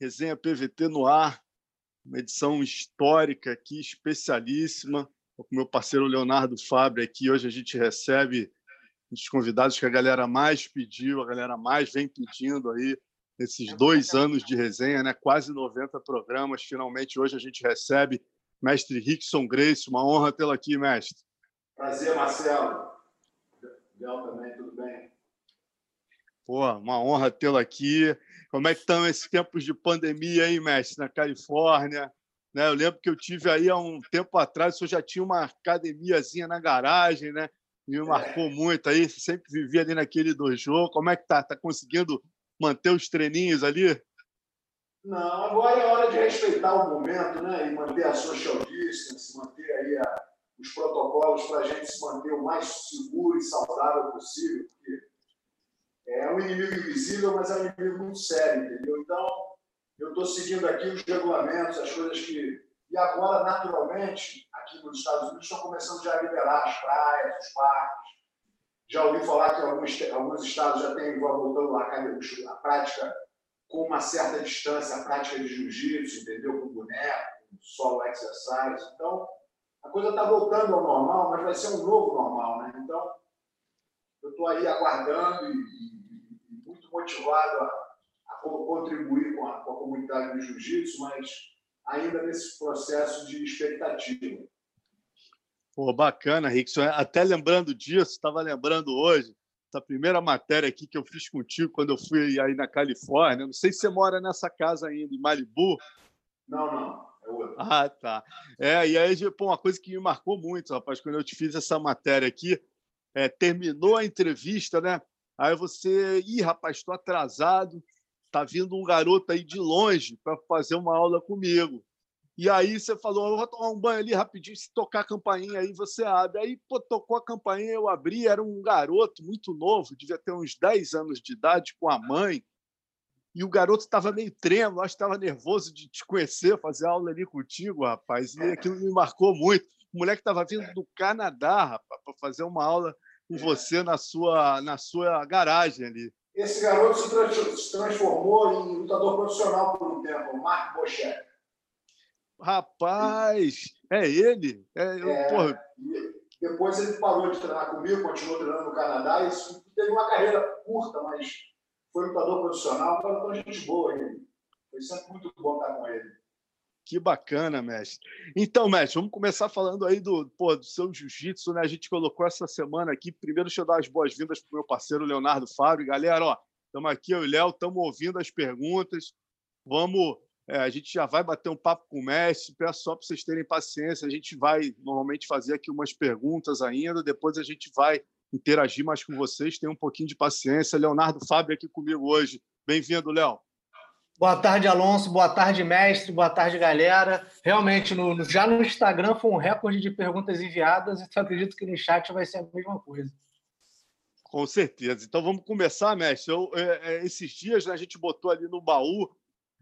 resenha PVT no ar, uma edição histórica aqui, especialíssima, com meu parceiro Leonardo Fabre aqui. Hoje a gente recebe os convidados que a galera mais pediu, a galera mais vem pedindo aí nesses dois anos de resenha, né? quase 90 programas. Finalmente, hoje a gente recebe mestre Rickson Grace. Uma honra tê-lo aqui, mestre. Prazer, Marcelo. Legal também, tudo bem? Pô, uma honra tê-lo aqui. Como é que estão esses tempos de pandemia aí, mestre, na Califórnia? Né? Eu lembro que eu tive aí há um tempo atrás, eu já tinha uma academiazinha na garagem, né? Me marcou muito aí, sempre vivia ali naquele dojo. Como é que tá? Tá conseguindo manter os treininhos ali? Não, agora é hora de respeitar o momento, né? E manter a social distance, manter aí a, os protocolos para a gente se manter o mais seguro e saudável possível, porque é um inimigo invisível, mas é um inimigo muito sério, entendeu? Então, eu estou seguindo aqui os regulamentos, as coisas que. E agora, naturalmente, aqui nos Estados Unidos, estão começando já a liberar as praias, os parques. Já ouvi falar que alguns, alguns estados já têm voltando a, a prática com uma certa distância, a prática de jiu-jitsu, entendeu? Com boneco, com solo exercise. Então, a coisa está voltando ao normal, mas vai ser um novo normal, né? Então, eu estou aí aguardando e, motivado a, a contribuir com a, com a, comunidade do jiu-jitsu, mas ainda nesse processo de expectativa. Pô, bacana, Rickson. Até lembrando disso, estava lembrando hoje, essa primeira matéria aqui que eu fiz contigo quando eu fui aí na Califórnia. Não sei se você mora nessa casa ainda, em Malibu. Não, não. É ah, tá. É, e aí, pô, uma coisa que me marcou muito, rapaz, quando eu te fiz essa matéria aqui, é, terminou a entrevista, né? Aí você, ih, rapaz, estou atrasado, tá vindo um garoto aí de longe para fazer uma aula comigo. E aí você falou, eu vou tomar um banho ali rapidinho, se tocar a campainha aí você abre. Aí pô, tocou a campainha, eu abri, era um garoto muito novo, devia ter uns 10 anos de idade, com a mãe. E o garoto estava meio trêmulo, acho que estava nervoso de te conhecer, fazer aula ali contigo, rapaz. E aquilo me marcou muito. O moleque estava vindo do Canadá, rapaz, para fazer uma aula com você na sua, na sua garagem ali. Esse garoto se transformou em lutador profissional por um tempo, o Marco Bochet. Rapaz, é ele? É, eu, é. Depois ele parou de treinar comigo, continuou treinando no Canadá e teve uma carreira curta, mas foi lutador profissional, foi uma gente boa ele. Foi sempre muito bom estar com ele. Que bacana, mestre. Então, mestre, vamos começar falando aí do, pô, do seu jiu-jitsu, né? A gente colocou essa semana aqui. Primeiro, deixa eu dar as boas-vindas para o meu parceiro Leonardo Fábio. Galera, ó, estamos aqui, eu e o Léo, estamos ouvindo as perguntas. Vamos, é, a gente já vai bater um papo com o mestre. Peço só para vocês terem paciência. A gente vai normalmente fazer aqui umas perguntas ainda, depois a gente vai interagir mais com vocês. Tenham um pouquinho de paciência. Leonardo Fábio aqui comigo hoje. Bem-vindo, Léo. Boa tarde, Alonso. Boa tarde, mestre. Boa tarde, galera. Realmente, no, já no Instagram foi um recorde de perguntas enviadas e acredito que no chat vai ser a mesma coisa. Com certeza. Então vamos começar, mestre. Eu, é, é, esses dias né, a gente botou ali no baú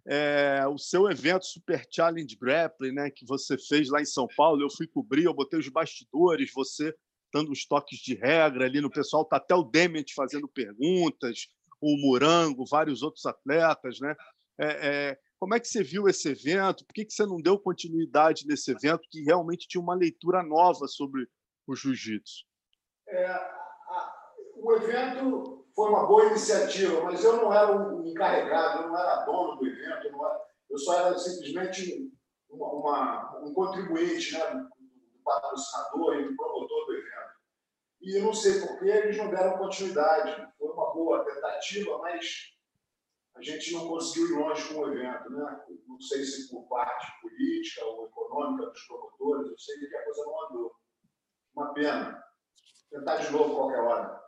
é, o seu evento Super Challenge Grappling, né, que você fez lá em São Paulo. Eu fui cobrir, eu botei os bastidores, você dando os toques de regra ali no pessoal. Tá até o Dement fazendo perguntas, o Murango, vários outros atletas, né? É, é, como é que você viu esse evento? Por que, que você não deu continuidade nesse evento que realmente tinha uma leitura nova sobre o jiu-jitsu? É, o evento foi uma boa iniciativa, mas eu não era o encarregado, eu não era dono do evento, eu, era, eu só era simplesmente uma, uma, um contribuinte né, do patrocinador e do promotor do evento. E eu não sei por que eles não deram continuidade. Foi uma boa tentativa, mas a gente não conseguiu ir longe com o evento, né? Não sei se por parte política ou econômica dos promotores, eu sei que a coisa não andou. Uma pena. Tentar de novo qualquer hora.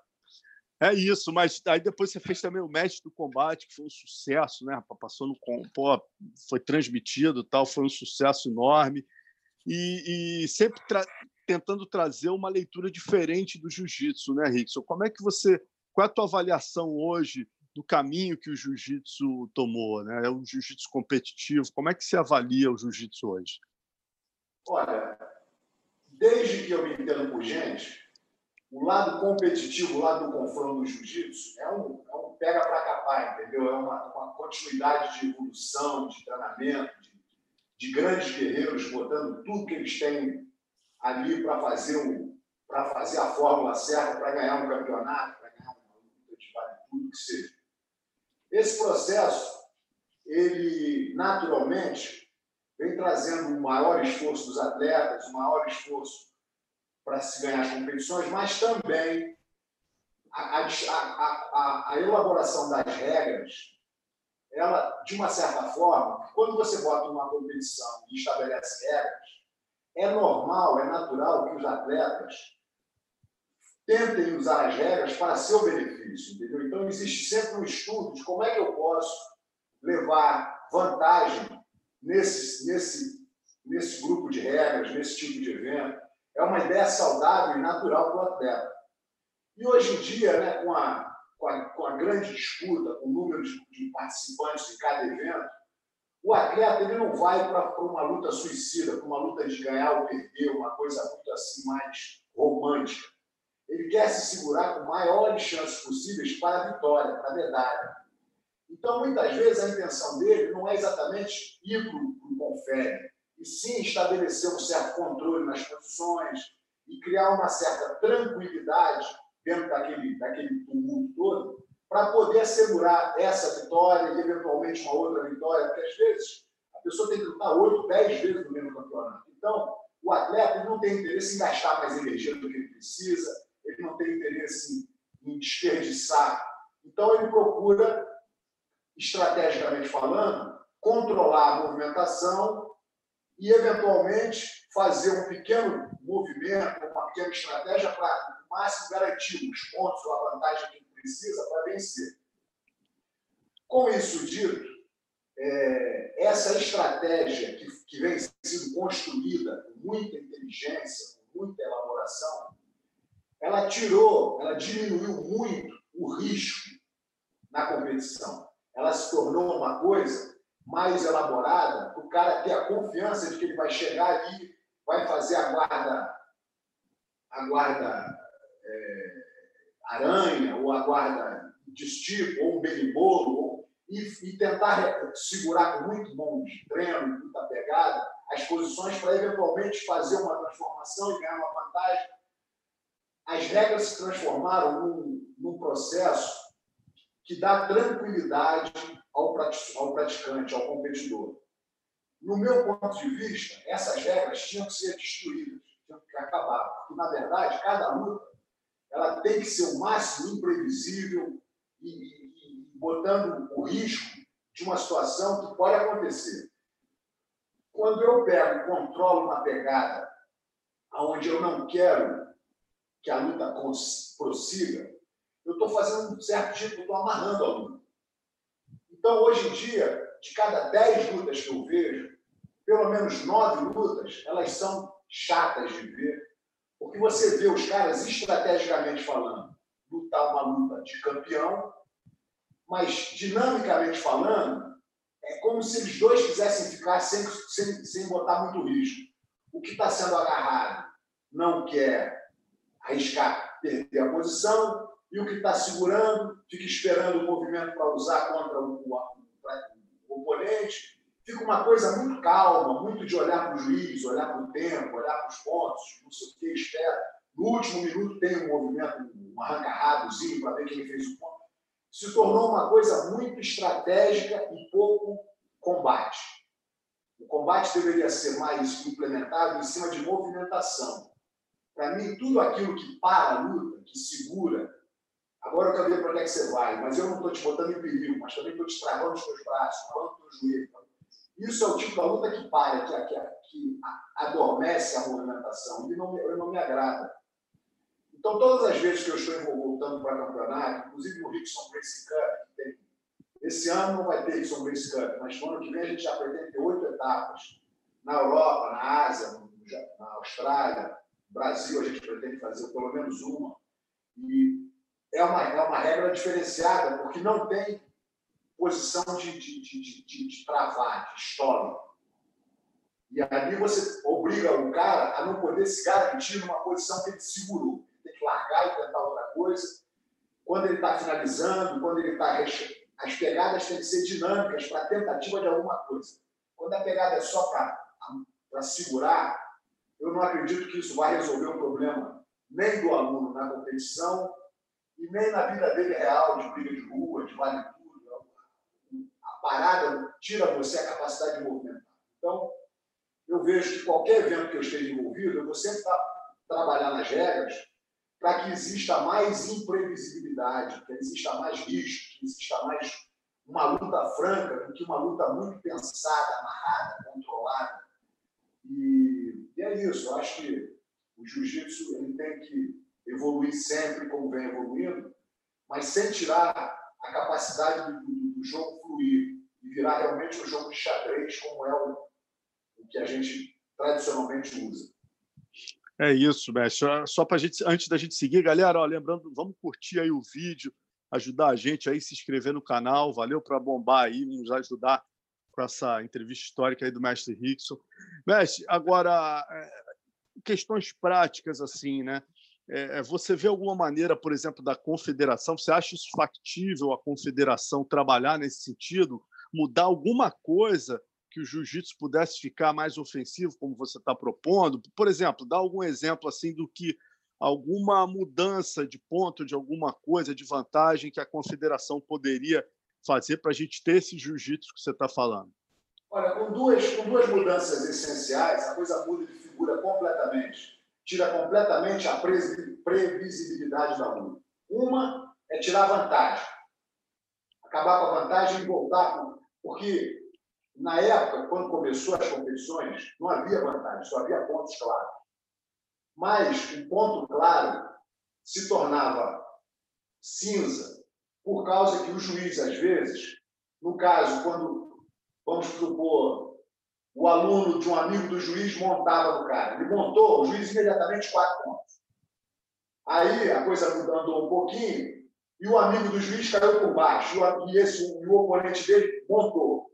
É isso, mas aí depois você fez também o Mestre do Combate, que foi um sucesso, né? Passou no pô, foi transmitido, tal, foi um sucesso enorme e, e sempre tra tentando trazer uma leitura diferente do jiu-jitsu, né, Rickson? Como é que você, qual é a tua avaliação hoje do caminho que o jiu-jitsu tomou, né? É um jiu-jitsu competitivo. Como é que se avalia o jiu-jitsu hoje? Olha, desde que eu me entendo por gente, o lado competitivo, o lado do confronto do jiu-jitsu é um, é um pega para capar, entendeu? É uma, uma, continuidade de evolução, de treinamento, de, de, grandes guerreiros botando tudo que eles têm ali para fazer um, para fazer a fórmula certa, para ganhar um campeonato, para ganhar uma luta de vale tudo que seja. Esse processo, ele naturalmente vem trazendo um maior esforço dos atletas, um maior esforço para se ganhar competições, mas também a, a, a, a, elaboração das regras, ela, de uma certa forma, quando você bota uma competição e estabelece regras, é normal, é natural que os atletas tentem usar as regras para seu benefício, entendeu? Então, existe sempre um estudo de como é que eu posso levar vantagem nesse, nesse, nesse grupo de regras, nesse tipo de evento. É uma ideia saudável e natural para o atleta. E hoje em dia, né, com, a, com, a, com a grande disputa, com o número de, de participantes em cada evento, o atleta ele não vai para uma luta suicida, para uma luta de ganhar ou perder, uma coisa muito assim mais romântica. Ele quer se segurar com maiores chances possíveis para a vitória, para a medalha. Então, muitas vezes, a intenção dele não é exatamente ir para o confere, e sim estabelecer um certo controle nas posições e criar uma certa tranquilidade dentro daquele, daquele tumulto todo, para poder assegurar essa vitória e, eventualmente, uma outra vitória, porque às vezes a pessoa tem que lutar oito, dez vezes no mesmo campeonato. Então, o atleta não tem interesse em gastar mais energia do que ele precisa, ele não tem interesse em, desperdiçar. Então, ele procura, estrategicamente falando, controlar a movimentação e, eventualmente, fazer um pequeno movimento, uma pequena estratégia para máximo garantir os pontos ou a vantagem que ele precisa para vencer. Com isso dito, é, essa estratégia que, que vem sendo construída com muita inteligência, com muita elaboração, ela tirou, ela diminuiu muito o risco na competição. Ela se tornou uma coisa mais elaborada o cara ter a confiança de que ele vai chegar ali, vai fazer a guarda, a guarda é, aranha, ou a guarda de estipo, ou um berimbolo, e, e, tentar segurar com muito bom treino, muita pegada, as posições para eventualmente fazer uma transformação e ganhar uma vantagem. As regras se transformaram num, num processo que dá tranquilidade ao, ao praticante, ao competidor. No meu ponto de vista, essas regras tinham que ser destruídas, tinham que acabar, porque, na verdade, cada luta ela tem que ser o máximo imprevisível e, e, e botando o risco de uma situação que pode acontecer. Quando eu pego controlo uma pegada onde eu não quero que a luta prossiga, eu estou fazendo um certo tipo, estou amarrando a luta. Então, hoje em dia, de cada dez lutas que eu vejo, pelo menos nove lutas, elas são chatas de ver, porque você vê os caras, estrategicamente falando, lutar uma luta de campeão, mas dinamicamente falando, é como se os dois quisessem ficar sem, sem, sem botar muito risco. O que está sendo agarrado não quer arriscar perder a posição, e o que está segurando fica esperando o movimento para usar contra o, o, oponente. Fica uma coisa muito calma, muito de olhar para o juiz, olhar para o tempo, olhar para os pontos, não sei o que, espera. No último minuto tem um movimento, um arranca-radozinho para ver quem fez o ponto. Se tornou uma coisa muito estratégica e pouco combate. O combate deveria ser mais implementado em cima de movimentação. Para mim, tudo aquilo que para a luta, que segura, agora eu quero ver para onde é que você vai, mas eu não estou te botando em perigo, mas também estou te travando os teus braços, travando os teus joelhos, isso é o tipo da luta que para, que, que, que adormece a movimentação e não, não me agrada. Então, todas as vezes que eu estou voltando para campeonato, inclusive no Rickson Race Cup, tem, esse ano não vai ter Rickson Race Cup, mas no ano que vem a gente já pretende ter oito etapas. Na Europa, na Ásia, na Austrália, Brasil, a gente pretende fazer pelo menos uma. E é uma, é uma regra diferenciada, porque não tem posição de, de, de, de, de travar, de stall. E ali você obriga o cara a não poder se garantir numa posição que ele segurou. Ele tem que largar e tentar outra coisa. quando ele está finalizando, quando ele está. As pegadas têm que ser dinâmicas para tentativa de alguma coisa. Quando a pegada é só para segurar, eu não acredito que isso vai resolver o problema nem do aluno na competição e nem na vida dele real, de briga de rua, de vale tudo. A parada tira você a capacidade de movimentar. Então, eu vejo que qualquer evento que eu esteja envolvido, eu vou sempre trabalhar nas regras para que exista mais imprevisibilidade, que exista mais risco, que exista mais uma luta franca do que uma luta muito pensada, amarrada, controlada. E, e é isso. Eu acho que o jiu-jitsu ele tem que evoluir sempre como vem evoluindo, mas sem tirar a capacidade do, do, do jogo fluir e virar realmente um jogo de xadrez como é o, o que a gente tradicionalmente usa. É isso, mestre. Só para gente, antes da gente seguir, galera, ó, lembrando, vamos curtir aí o vídeo, ajudar a gente aí, se inscrever no canal. Valeu para bombar aí, nos ajudar com essa entrevista histórica aí do mestre Rickson. Mestre, agora, é, questões práticas, assim, né? É, você vê alguma maneira, por exemplo, da confederação? Você acha isso factível a confederação trabalhar nesse sentido? Mudar alguma coisa que o jiu-jitsu pudesse ficar mais ofensivo, como você está propondo? Por exemplo, dá algum exemplo assim do que alguma mudança de ponto, de alguma coisa, de vantagem que a confederação poderia fazer para a gente ter esse jiu-jitsu que você está falando? Olha, com duas, com duas mudanças essenciais, a coisa muda de figura completamente. Tira completamente a previsibilidade da luta. Uma é tirar vantagem. Acabar com a vantagem e voltar. Porque na época, quando começou as competições, não havia vantagem, só havia pontos claros. Mas o ponto claro se tornava cinza por causa que o juiz, às vezes, no caso, quando, vamos supor, o aluno de um amigo do juiz montava no cara, ele montou, o juiz imediatamente quatro pontos. Aí a coisa andou um pouquinho e o amigo do juiz caiu por baixo e, esse, e o oponente dele montou.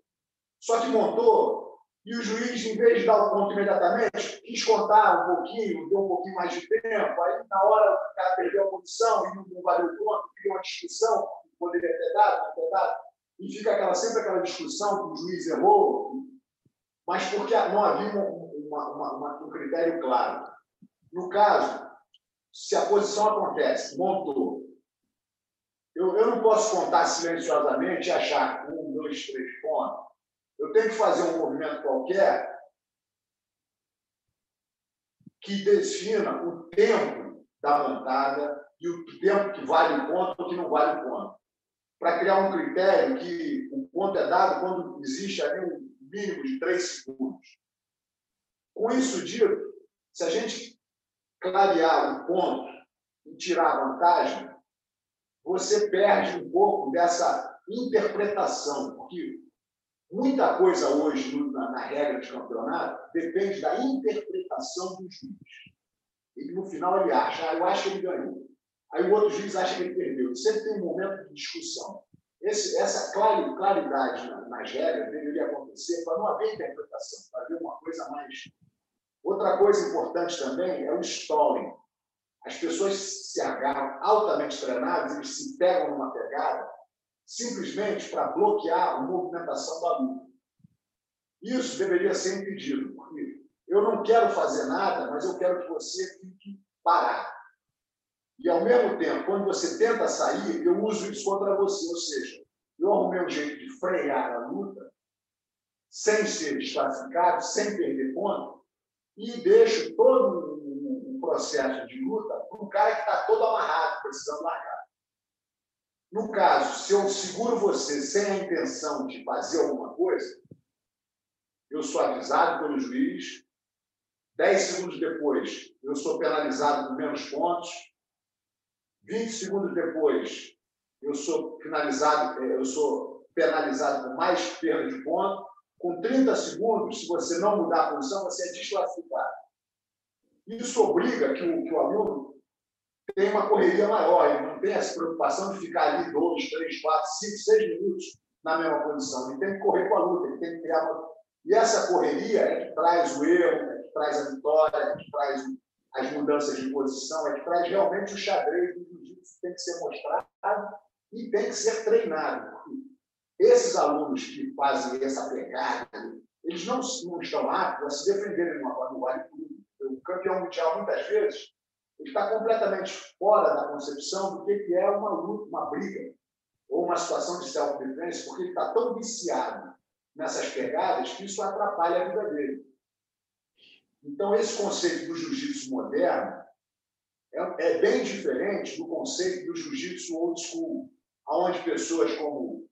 Só que montou e o juiz, em vez de dar o ponto imediatamente, quis contar um pouquinho, deu um pouquinho mais de tempo. Aí, na hora, o cara perdeu a posição e não valeu o ponto, criou uma discussão, ter dado, não ter dado. E fica aquela, sempre aquela discussão que o juiz errou, mas porque não havia uma, uma, uma, um critério claro. No caso, se a posição acontece, montou, eu, eu não posso contar silenciosamente e achar um, dois, três pontos eu tenho que fazer um movimento qualquer que defina o tempo da montada e o tempo que vale o ponto ou que não vale o ponto. Para criar um critério que o ponto é dado quando existe ali um mínimo de três segundos. Com isso dito, se a gente clarear o ponto e tirar a vantagem, você perde um pouco dessa interpretação, porque Muita coisa hoje na, na, regra de campeonato depende da interpretação do juiz. E no final ele acha, ah, eu acho que ele ganhou. Aí o outro juiz acha que ele perdeu. Sempre tem um momento de discussão. Esse, essa claridade nas regras deveria acontecer para não haver interpretação, para haver uma coisa mais. Outra coisa importante também é o stalling. As pessoas se agarram altamente treinadas, eles se pegam numa pegada simplesmente para bloquear a movimentação da luta. Isso deveria ser impedido, porque eu não quero fazer nada, mas eu quero que você fique parado. E, ao mesmo tempo, quando você tenta sair, eu uso isso contra você. Ou seja, eu arrumei um jeito de frear a luta, sem ser desclassificado, sem perder ponto, e deixo todo o processo de luta para um cara que está todo amarrado, precisando largar. No caso, se eu seguro você sem a intenção de fazer alguma coisa, eu sou avisado pelo juiz. Dez segundos depois, eu sou penalizado com menos pontos. Vinte segundos depois, eu sou finalizado, eh, eu sou penalizado com mais perda de ponto. Com 30 segundos, se você não mudar a posição, você é desclassificado. Isso obriga que o, que o aluno tem uma correria maior, ele não tem essa preocupação de ficar ali dois, três, quatro, cinco, seis minutos na mesma posição. Ele tem que correr com a luta, ele tem que criar uma. E essa correria é que traz o erro, é que traz a vitória, é que traz as mudanças de posição, é que traz realmente o xadrez do tem que ser mostrado e tem que ser treinado. Esses alunos que fazem essa pegada, eles não, não estão aptos a se defenderem no vale O campeão mundial, muitas vezes, ele está completamente fora da concepção do que é uma luta, uma briga, ou uma situação de self-defense, porque ele está tão viciado nessas pegadas que isso atrapalha a vida dele. Então, esse conceito do jiu-jitsu moderno é, é, bem diferente do conceito do jiu-jitsu old school, onde pessoas como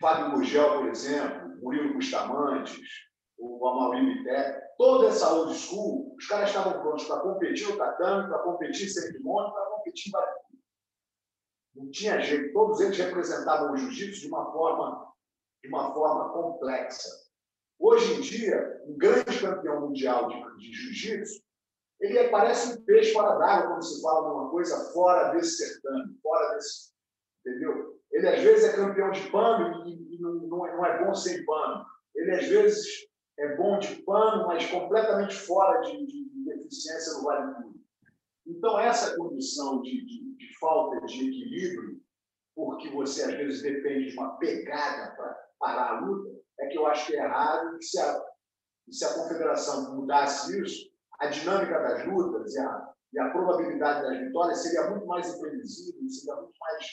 Fábio Gugel, por exemplo, Murilo Bustamantes, o Amaury Bitté, toda essa old school, os caras estavam prontos para competir no tatame, para competir sem monte, para competir em. Não tinha jeito. Todos eles representavam o jiu-jitsu de uma forma de uma forma complexa. Hoje em dia, um grande campeão mundial de, de jiu-jitsu, ele parece um peixe fora d'água quando se fala de uma coisa fora desse certame, fora desse. Entendeu? Ele às vezes é campeão de pano e, e não, é, não é bom sem pano. Ele às vezes é bom de pano, mas completamente fora de, de, de eficiência no vale tudo. Então, essa condição de, de, de falta de equilíbrio, porque você às vezes depende de uma pegada para parar a luta, é que eu acho que é errado e se a, se a confederação mudasse isso, a dinâmica das lutas e a, e a probabilidade das vitórias seria muito mais imprevisível, seria muito mais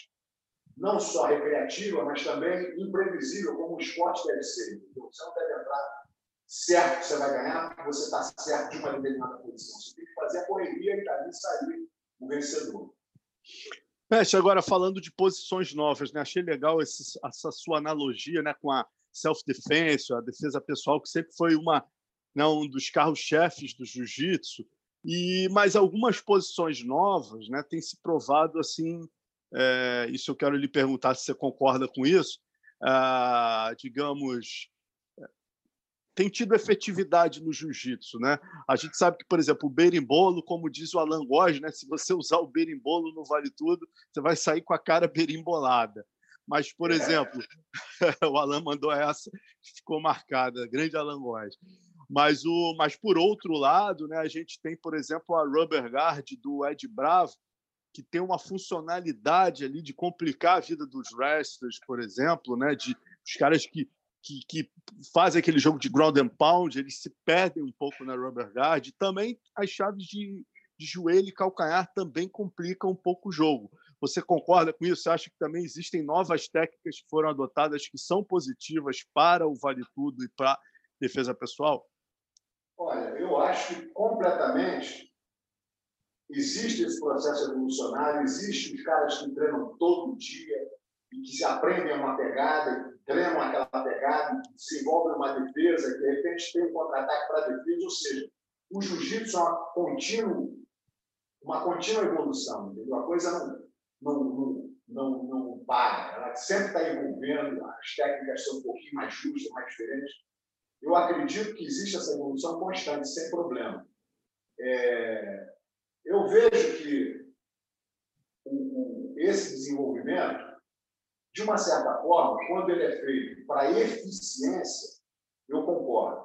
não só recreativa, mas também imprevisível, como o esporte deve ser. Então, você não deve entrar certo que você vai ganhar, porque você está certo de uma determinada posição. Você tem que fazer a correria e dali sair o vencedor. Peste, agora falando de posições novas, né? achei legal esse, essa sua analogia né, com a self-defense, a defesa pessoal, que sempre foi uma, né, um dos carros-chefes do jiu-jitsu. E mais algumas posições novas né, têm se provado assim. É, isso eu quero lhe perguntar se você concorda com isso. Ah, digamos, tem tido efetividade no jiu-jitsu, né? A gente sabe que, por exemplo, o berimbolo, como diz o Alan Góes, né? Se você usar o berimbolo no Vale Tudo, você vai sair com a cara berimbolada. Mas, por é. exemplo, o Alan mandou essa, ficou marcada, grande Alan Góes. Mas, o, mas, por outro lado, né, a gente tem, por exemplo, a Rubber Guard do Ed Bravo, que tem uma funcionalidade ali de complicar a vida dos wrestlers, por exemplo, né, de os caras que que, que fazem aquele jogo de ground and pound, eles se perdem um pouco na rubber guard. Também as chaves de, de joelho e calcanhar também complicam um pouco o jogo. Você concorda com isso? Você acha que também existem novas técnicas que foram adotadas que são positivas para o vale tudo e para defesa pessoal? Olha, eu acho completamente existe esse processo evolucionário, existe os caras que treinam todo dia e que se aprendem uma pegada treinam aquela pegada, se envolvem numa defesa, que de repente tem um contra-ataque para a defesa, ou seja, o jiu-jitsu é uma contínua, uma contínua evolução, entendeu? A coisa não, não, não, não para, ela sempre está envolvendo, as técnicas são um pouquinho mais justas, mais diferentes. Eu acredito que existe essa evolução constante, sem problema. É, eu vejo que o, o, esse desenvolvimento de uma certa forma, quando ele é feito para eficiência, eu concordo.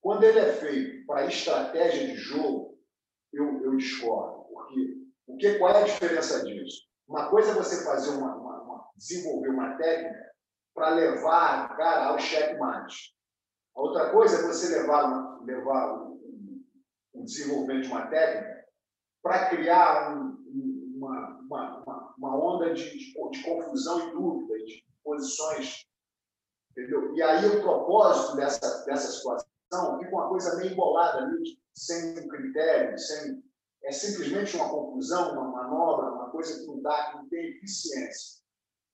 Quando ele é feito para estratégia de jogo, eu, eu discordo. Porque o que, qual é a diferença disso? Uma coisa é você fazer uma, uma, uma desenvolver uma técnica para levar cara ao checkmate. Outra coisa é você levar, levar o, o desenvolvimento de uma técnica para criar um, uma, uma, uma, onda de, de, de, confusão e dúvida, de posições. Entendeu? E aí o propósito dessa, dessa situação fica uma coisa meio embolada ali, sem um critério, sem, é simplesmente uma confusão, uma manobra, uma coisa que não dá, que não tem eficiência.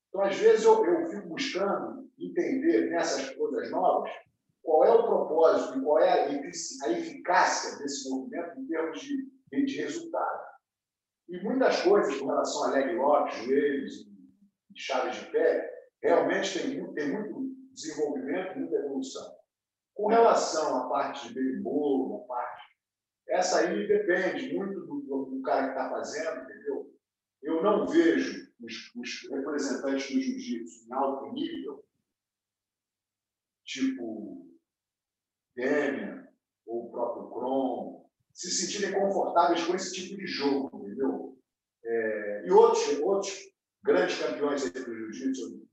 Então, às vezes, eu, eu fico buscando entender nessas coisas novas qual é o propósito e qual é a, eficácia desse movimento em termos de, de resultado. E muitas coisas com relação a leg lock, joelhos e chaves de pé, realmente tem muito, tem muito desenvolvimento, muita evolução. Com relação à parte de berimbolo, a parte. Essa aí depende muito do, do cara que está fazendo, entendeu? Eu não vejo os, os representantes do jiu-jitsu em alto nível, tipo Demian ou o próprio Kron, se sentirem confortáveis com esse tipo de jogo, entendeu? É, e outros, outros grandes campeões do jiu-jitsu,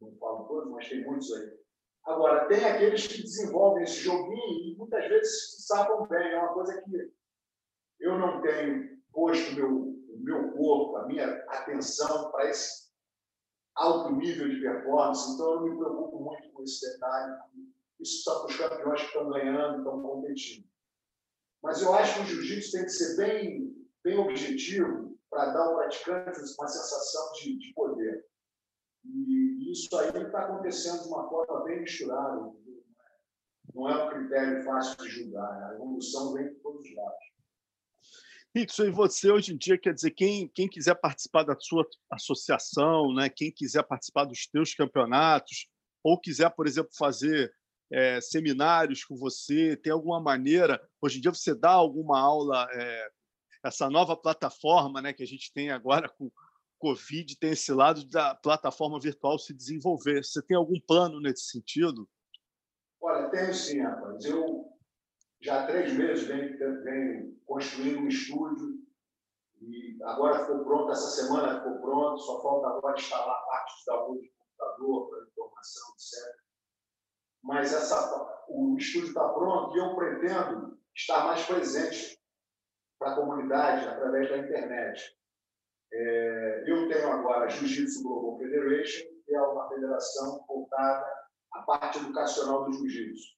não falo todos, mas tem muitos aí. Agora, tem aqueles que desenvolvem esse joguinho e muitas vezes se bem. É uma coisa que eu não tenho posto meu, o meu corpo, a minha atenção para esse alto nível de performance, então eu não me preocupo muito com esse detalhe. Isso só para os campeões que estão ganhando, estão competindo. Mas eu acho que o jiu-jitsu tem que ser bem, bem objetivo para dar ao praticante uma sensação de, de poder. E isso aí está acontecendo de uma forma bem misturada. Não é um critério fácil de julgar. A evolução vem de todos os lados. Rickson, e você hoje em dia, quer dizer, quem, quem quiser participar da sua associação, né, quem quiser participar dos teus campeonatos, ou quiser, por exemplo, fazer é, seminários com você, tem alguma maneira, hoje em dia você dá alguma aula, é, essa nova plataforma né, que a gente tem agora com Covid, tem esse lado da plataforma virtual se desenvolver. Você tem algum plano nesse sentido? Olha, tenho sim, rapaz. Eu já há três meses venho, venho construindo um estúdio e agora ficou pronto, essa semana ficou pronto, só falta agora instalar parte de download de computador para informação, etc. Mas essa, o estúdio está pronto e eu pretendo estar mais presente para a comunidade através da internet. É, eu tenho agora a Jiu-Jitsu Global Federation, que é uma federação voltada à parte educacional do jiu-jitsu.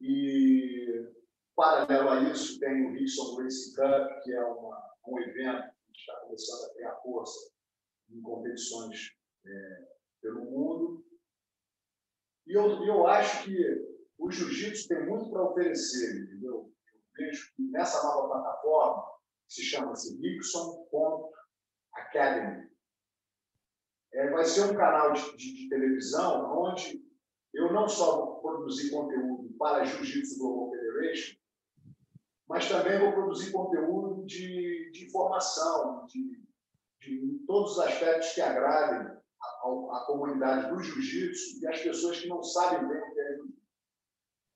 E, paralelo a isso, tem o Rickson Racing Cup, que é uma, um evento que está começando a ter a força em competições é, pelo mundo. E eu, eu acho que o jiu-jitsu tem muito para oferecer, entendeu? Eu vejo que nessa nova plataforma, que se chama-se Rickson.academy, é, vai ser um canal de, de, de televisão onde eu não só vou produzir conteúdo para a Jiu-Jitsu Global Federation, mas também vou produzir conteúdo de, de informação, de, de todos os aspectos que agradem a, comunidade do jiu-jitsu e as pessoas que não sabem bem o que é jiu-jitsu.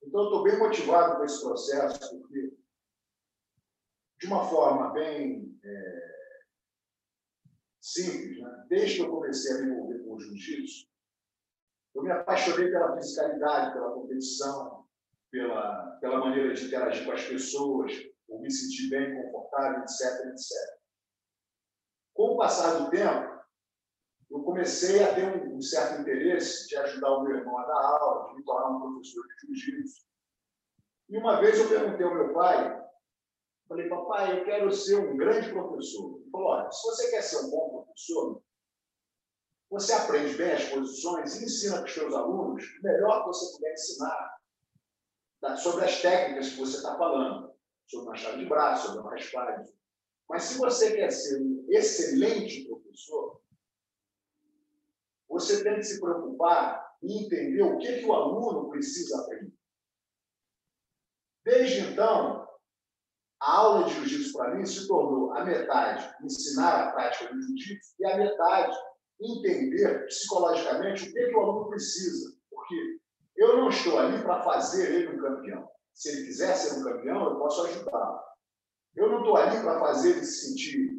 Então, eu estou bem motivado com esse processo, porque, de uma forma bem é, simples, né? desde que eu comecei a me envolver com o jiu-jitsu, eu me apaixonei pela fisicalidade, pela competição, pela, pela maneira de interagir com as pessoas, por me sentir bem, confortável, etc, etc. Com o passar do tempo, eu comecei a ter um, um certo interesse de ajudar o meu irmão a dar aula, de me tornar um professor de jiu-jitsu. E uma vez eu perguntei ao meu pai, falei, papai, eu quero ser um grande professor. Ele falou, olha, se você quer ser um bom professor, você aprende bem as posições e ensina para os seus alunos o melhor que você puder ensinar sobre as técnicas que você está falando, sobre uma chave de braço, sobre uma raspagem. Mas se você quer ser um excelente professor, você tem que se preocupar em entender o que, que o aluno precisa aprender. Desde então, a aula de jiu-jitsu para mim se tornou a metade ensinar a prática do jiu-jitsu e a metade entender psicologicamente o que, que o aluno precisa. Porque eu não estou ali para fazer ele um campeão. Se ele quiser ser um campeão, eu posso ajudá-lo. Eu não estou ali para fazer ele se sentir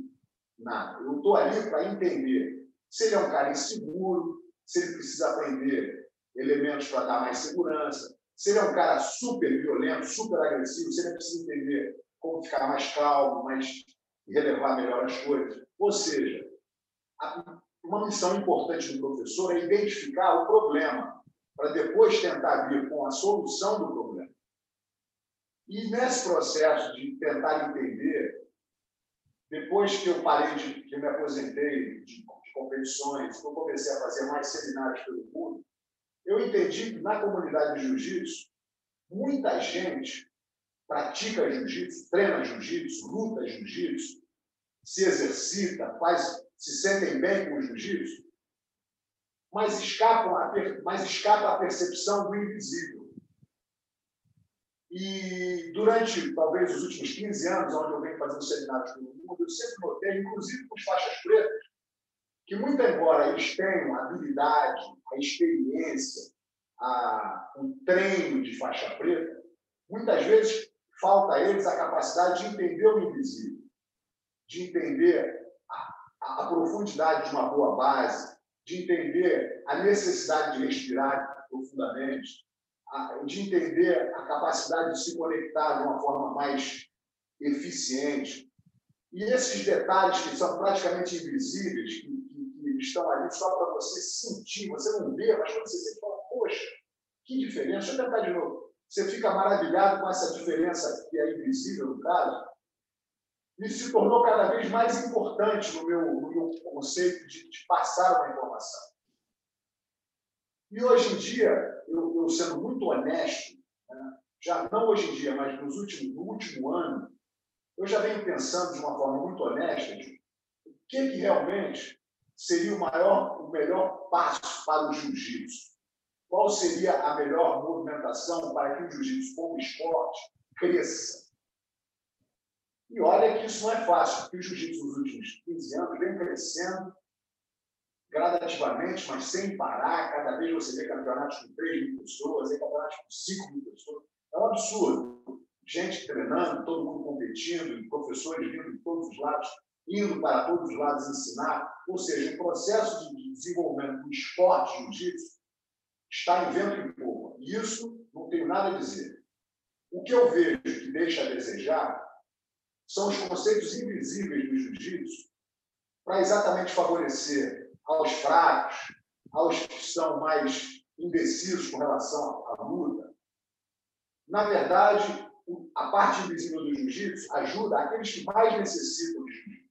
nada. Eu estou ali para entender se ele é um cara inseguro, se ele precisa aprender elementos para dar mais segurança, se ele é um cara super violento, super agressivo, se ele precisa entender como ficar mais calmo, mais relevar melhor as coisas. Ou seja, uma missão importante do professor é identificar o problema, para depois tentar vir com a solução do problema. E nesse processo de tentar entender, depois que eu parei de, que eu me aposentei de competições, eu comecei a fazer mais seminários pelo mundo, eu entendi que na comunidade de jiu-jitsu, muita gente pratica jiu-jitsu, treina jiu-jitsu, luta jiu-jitsu, se exercita, faz se sentem bem com o jiu-jitsu, mas escapam a, mas escapa a percepção do invisível. E durante, talvez, os últimos 15 anos, onde eu venho fazendo seminários pelo mundo, eu sempre notei, inclusive com os faixas pretas, que, muito embora eles tenham a habilidade, a experiência, a, o treino de faixa preta, muitas vezes falta a eles a capacidade de entender o invisível, de entender a profundidade de uma boa base, de entender a necessidade de respirar profundamente, de entender a capacidade de se conectar de uma forma mais eficiente. E esses detalhes que são praticamente invisíveis, que, que, estão ali só para você sentir, você não vê, mas você sempre fala, poxa, que diferença. Deixa eu tentar de novo. Você fica maravilhado com essa diferença que é invisível no caso. Isso se tornou cada vez mais importante no meu, no meu conceito de, de passar uma informação. E hoje em dia, eu, eu sendo muito honesto, né, já não hoje em dia, mas nos últimos, no último ano, eu já venho pensando de uma forma muito honesta de o que, que realmente seria o maior, o melhor passo para o jiu-jitsu qual seria a melhor movimentação para que o jiu-jitsu, como esporte, cresça. E olha que isso não é fácil, porque o jiu-jitsu nos últimos 15 anos vem crescendo gradativamente, mas sem parar. Cada vez você vê campeonatos com 3 mil pessoas, vê campeonatos com 5 mil pessoas. É um absurdo. Gente treinando, todo mundo competindo, professores vindo de todos os lados, indo para todos os lados ensinar. Ou seja, o processo de desenvolvimento do esporte jiu-jitsu está em vento em popa. Isso não tenho nada a dizer. O que eu vejo que deixa a desejar são os conceitos invisíveis do jiu-jitsu para exatamente favorecer aos fracos, aos que são mais indecisos com relação à luta. Na verdade, a parte invisível do jiu-jitsu ajuda aqueles que mais necessitam de jiu-jitsu.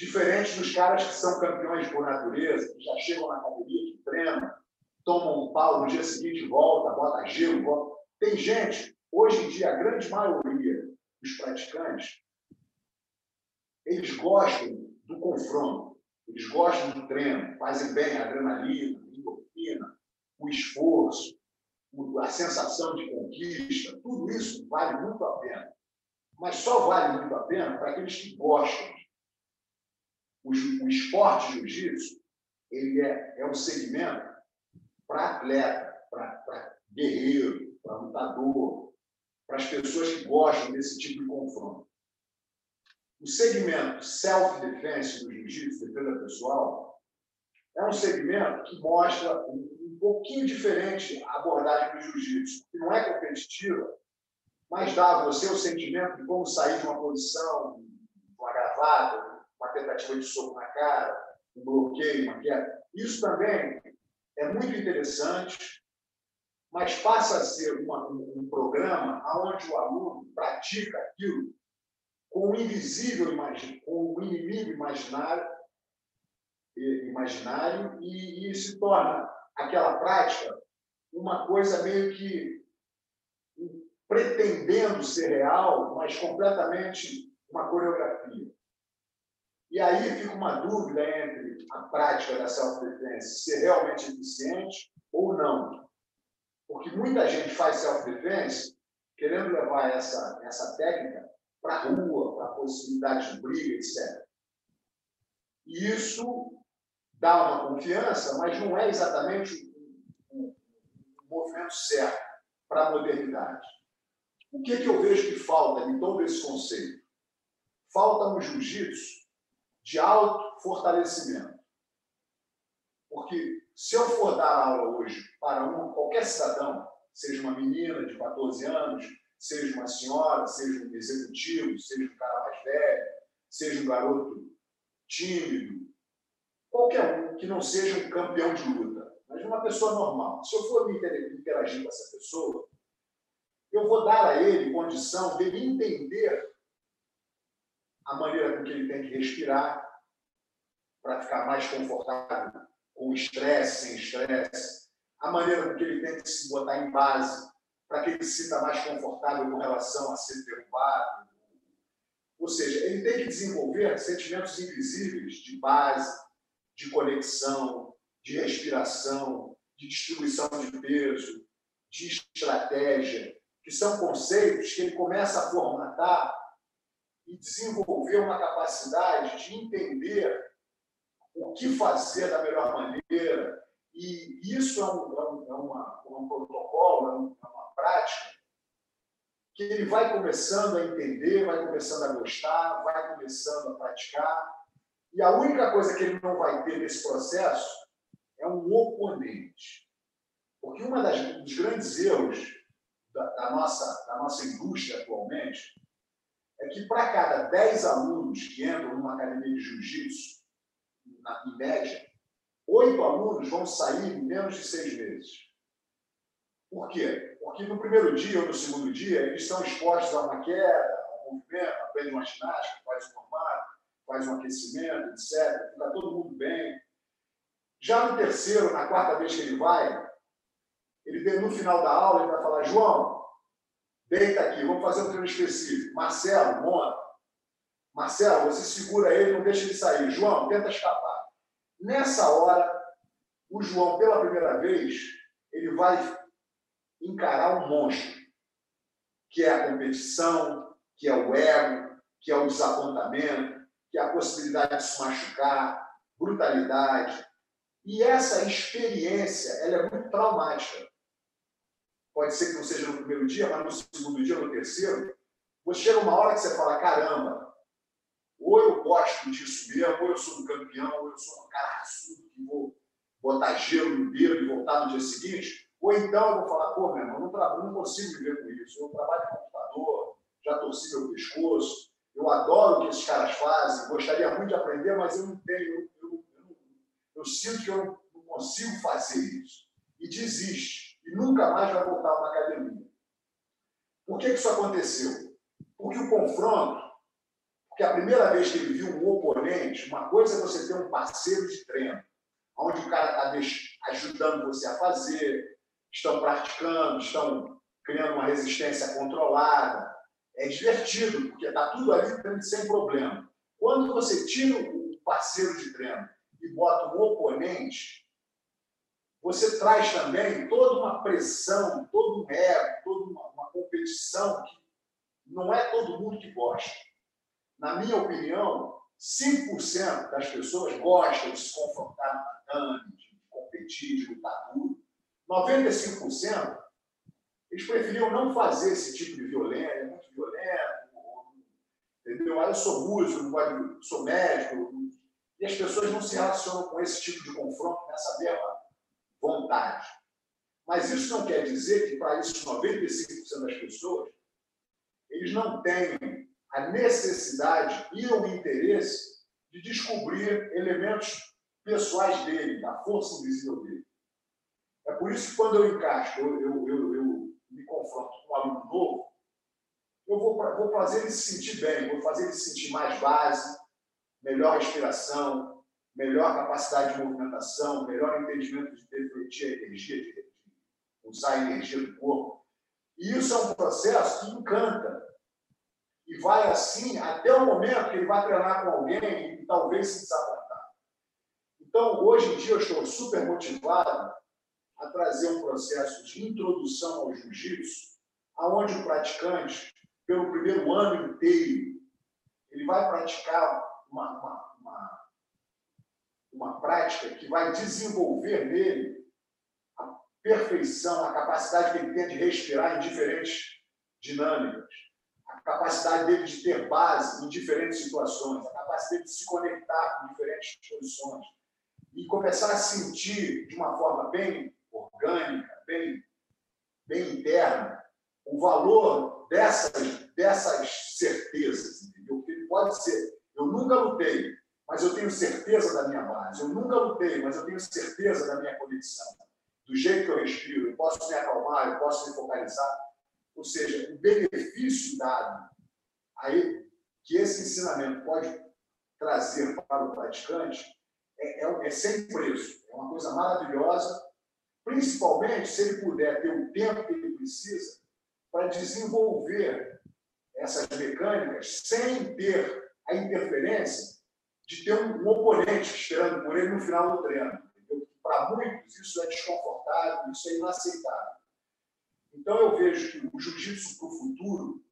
Diferente dos caras que são campeões por natureza, que já chegam na academia, que treinam, toma um pau, no dia seguinte volta, bota gelo. Tem gente, hoje em dia, a grande maioria dos praticantes, eles gostam do confronto, eles gostam do treino, fazem bem a adrenalina, a endorfina, o esforço, a sensação de conquista, tudo isso vale muito a pena. Mas só vale muito a pena para aqueles que gostam. O, o esporte jiu-jitsu ele é, é um segmento para atleta, para guerreiro, para lutador, para as pessoas que gostam desse tipo de confronto. O segmento self-defense do jiu-jitsu, defesa pessoal, é um segmento que mostra um, um pouquinho diferente a abordagem do jiu-jitsu, que não é competitiva, mas dá a você o sentimento de como sair de uma posição, uma gravata, tentativa de soco na cara, um bloqueio, uma queda. Isso também é muito interessante, mas passa a ser uma, um, um, programa onde o aluno pratica aquilo com o invisível, com o inimigo imaginário, imaginário e, e se torna aquela prática uma coisa meio que pretendendo ser real, mas completamente uma coreografia. E aí fica uma dúvida entre a prática da self-defense ser realmente eficiente ou não. Porque muita gente faz self-defense querendo levar essa, essa técnica para a rua, para a possibilidade de briga, etc. E isso dá uma confiança, mas não é exatamente o, o movimento certo para a modernidade. O que, que eu vejo que falta em todo esse conceito? Falta no jiu-jitsu de alto fortalecimento. Porque se eu for dar aula hoje para um, qualquer cidadão, seja uma menina de 14 anos, seja uma senhora, seja um executivo, seja um cara mais velho, seja um garoto tímido, qualquer um que não seja um campeão de luta, mas uma pessoa normal. Se eu for me interagir com essa pessoa, eu vou dar a ele condição de entender a maneira com que ele tem que respirar para ficar mais confortável com estresse, sem estresse, a maneira com que ele tem que se botar em base para que ele se sinta mais confortável com relação a ser derrubado. Ou seja, ele tem que desenvolver sentimentos invisíveis de base, de conexão, de respiração, de distribuição de peso, de estratégia, que são conceitos que ele começa a formatar e desenvolver uma capacidade de entender o que fazer da melhor maneira. E isso é um, é um, é é um protocolo, é, é uma prática que ele vai começando a entender, vai começando a gostar, vai começando a praticar. E a única coisa que ele não vai ter nesse processo é um oponente. Porque um dos grandes erros da, da, nossa, da nossa indústria atualmente é que para cada 10 alunos que entram numa academia de jiu-jitsu, em média, oito alunos vão sair em menos de seis meses. Por quê? Porque no primeiro dia ou no segundo dia, eles são expostos a uma queda, a um movimento, aprendem uma ginástica, faz um formato, faz um aquecimento, etc. Fica todo mundo bem. Já no terceiro, na quarta vez que ele vai, ele no final da aula, ele vai falar, João, deita aqui, vamos fazer um treino específico. Marcelo, monta. Marcelo, você segura ele, não deixa ele sair. João, tenta escapar. Nessa hora, o João, pela primeira vez, ele vai encarar um monstro, que é a competição, que é o ego, que é o desapontamento, que é a possibilidade de se machucar, brutalidade. E essa experiência ela é muito traumática. Pode ser que não seja no primeiro dia, mas no segundo dia, no terceiro, você chega uma hora que você fala: caramba, ou eu gosto disso mesmo, ou eu sou um campeão, ou eu sou um cara raçudo que vou botar gelo no dedo e voltar no dia seguinte, ou então eu vou falar: pô, meu irmão, não, não consigo viver com isso. Eu trabalho com computador, já torci meu pescoço, eu adoro o que esses caras fazem, gostaria muito de aprender, mas eu não tenho, eu, eu, eu, eu sinto que eu não consigo fazer isso. E desiste e nunca mais vai voltar a uma academia. Por que isso aconteceu? Porque o confronto, porque a primeira vez que ele viu um oponente, uma coisa é você ter um parceiro de treino, onde o cara está ajudando você a fazer, estão praticando, estão criando uma resistência controlada. É divertido, porque está tudo ali sem problema. Quando você tira o parceiro de treino e bota um oponente, você traz também toda uma pressão, todo um ego, toda uma, uma competição que não é todo mundo que gosta. Na minha opinião, 5% das pessoas gostam de se confrontar no tatame, de competir, de lutar duro. 95% eles preferiam não fazer esse tipo de violência, é muito violento, entendeu? Ah, eu sou músico, não sou médico, e as pessoas não se relacionam com esse tipo de confronto nessa mesma vontade. Mas isso não quer dizer que, para isso, 95% das pessoas, eles não têm a necessidade e o interesse de descobrir elementos pessoais dele, da força invisível dele. É por isso que, quando eu encaixo, eu, eu, eu, eu me confronto com um aluno novo, eu vou, vou fazer ele se sentir bem, vou fazer ele se sentir mais base, melhor respiração, melhor capacidade de movimentação, melhor entendimento de refletir a energia, de usar a energia do corpo. E isso é um processo que encanta. E vai assim até o momento que ele vai treinar com alguém e talvez se desapontar. Então, hoje em dia, eu estou super motivado a trazer um processo de introdução ao jiu-jitsu, aonde o praticante, pelo primeiro ano inteiro, ele vai praticar uma, uma uma prática que vai desenvolver nele a perfeição, a capacidade que ele tem de respirar em diferentes dinâmicas, a capacidade dele de ter base em diferentes situações, a capacidade de se conectar com diferentes posições e começar a sentir de uma forma bem orgânica, bem, bem interna, o valor dessas, dessas certezas, entendeu? Porque pode ser, eu nunca lutei, mas eu tenho certeza da minha base. Eu nunca lutei, mas eu tenho certeza da minha conexão. Do jeito que eu respiro, eu posso me acalmar, eu posso me focalizar. Ou seja, o benefício dado aí que esse ensinamento pode trazer para o praticante é, é, é sem preço. É uma coisa maravilhosa, principalmente se ele puder ter o tempo que ele precisa para desenvolver essas mecânicas sem ter a interferência de ter um, oponente esperando por ele no final do treino. Para muitos, isso é desconfortável, isso é inaceitável. Então, eu vejo que o jiu-jitsu para o futuro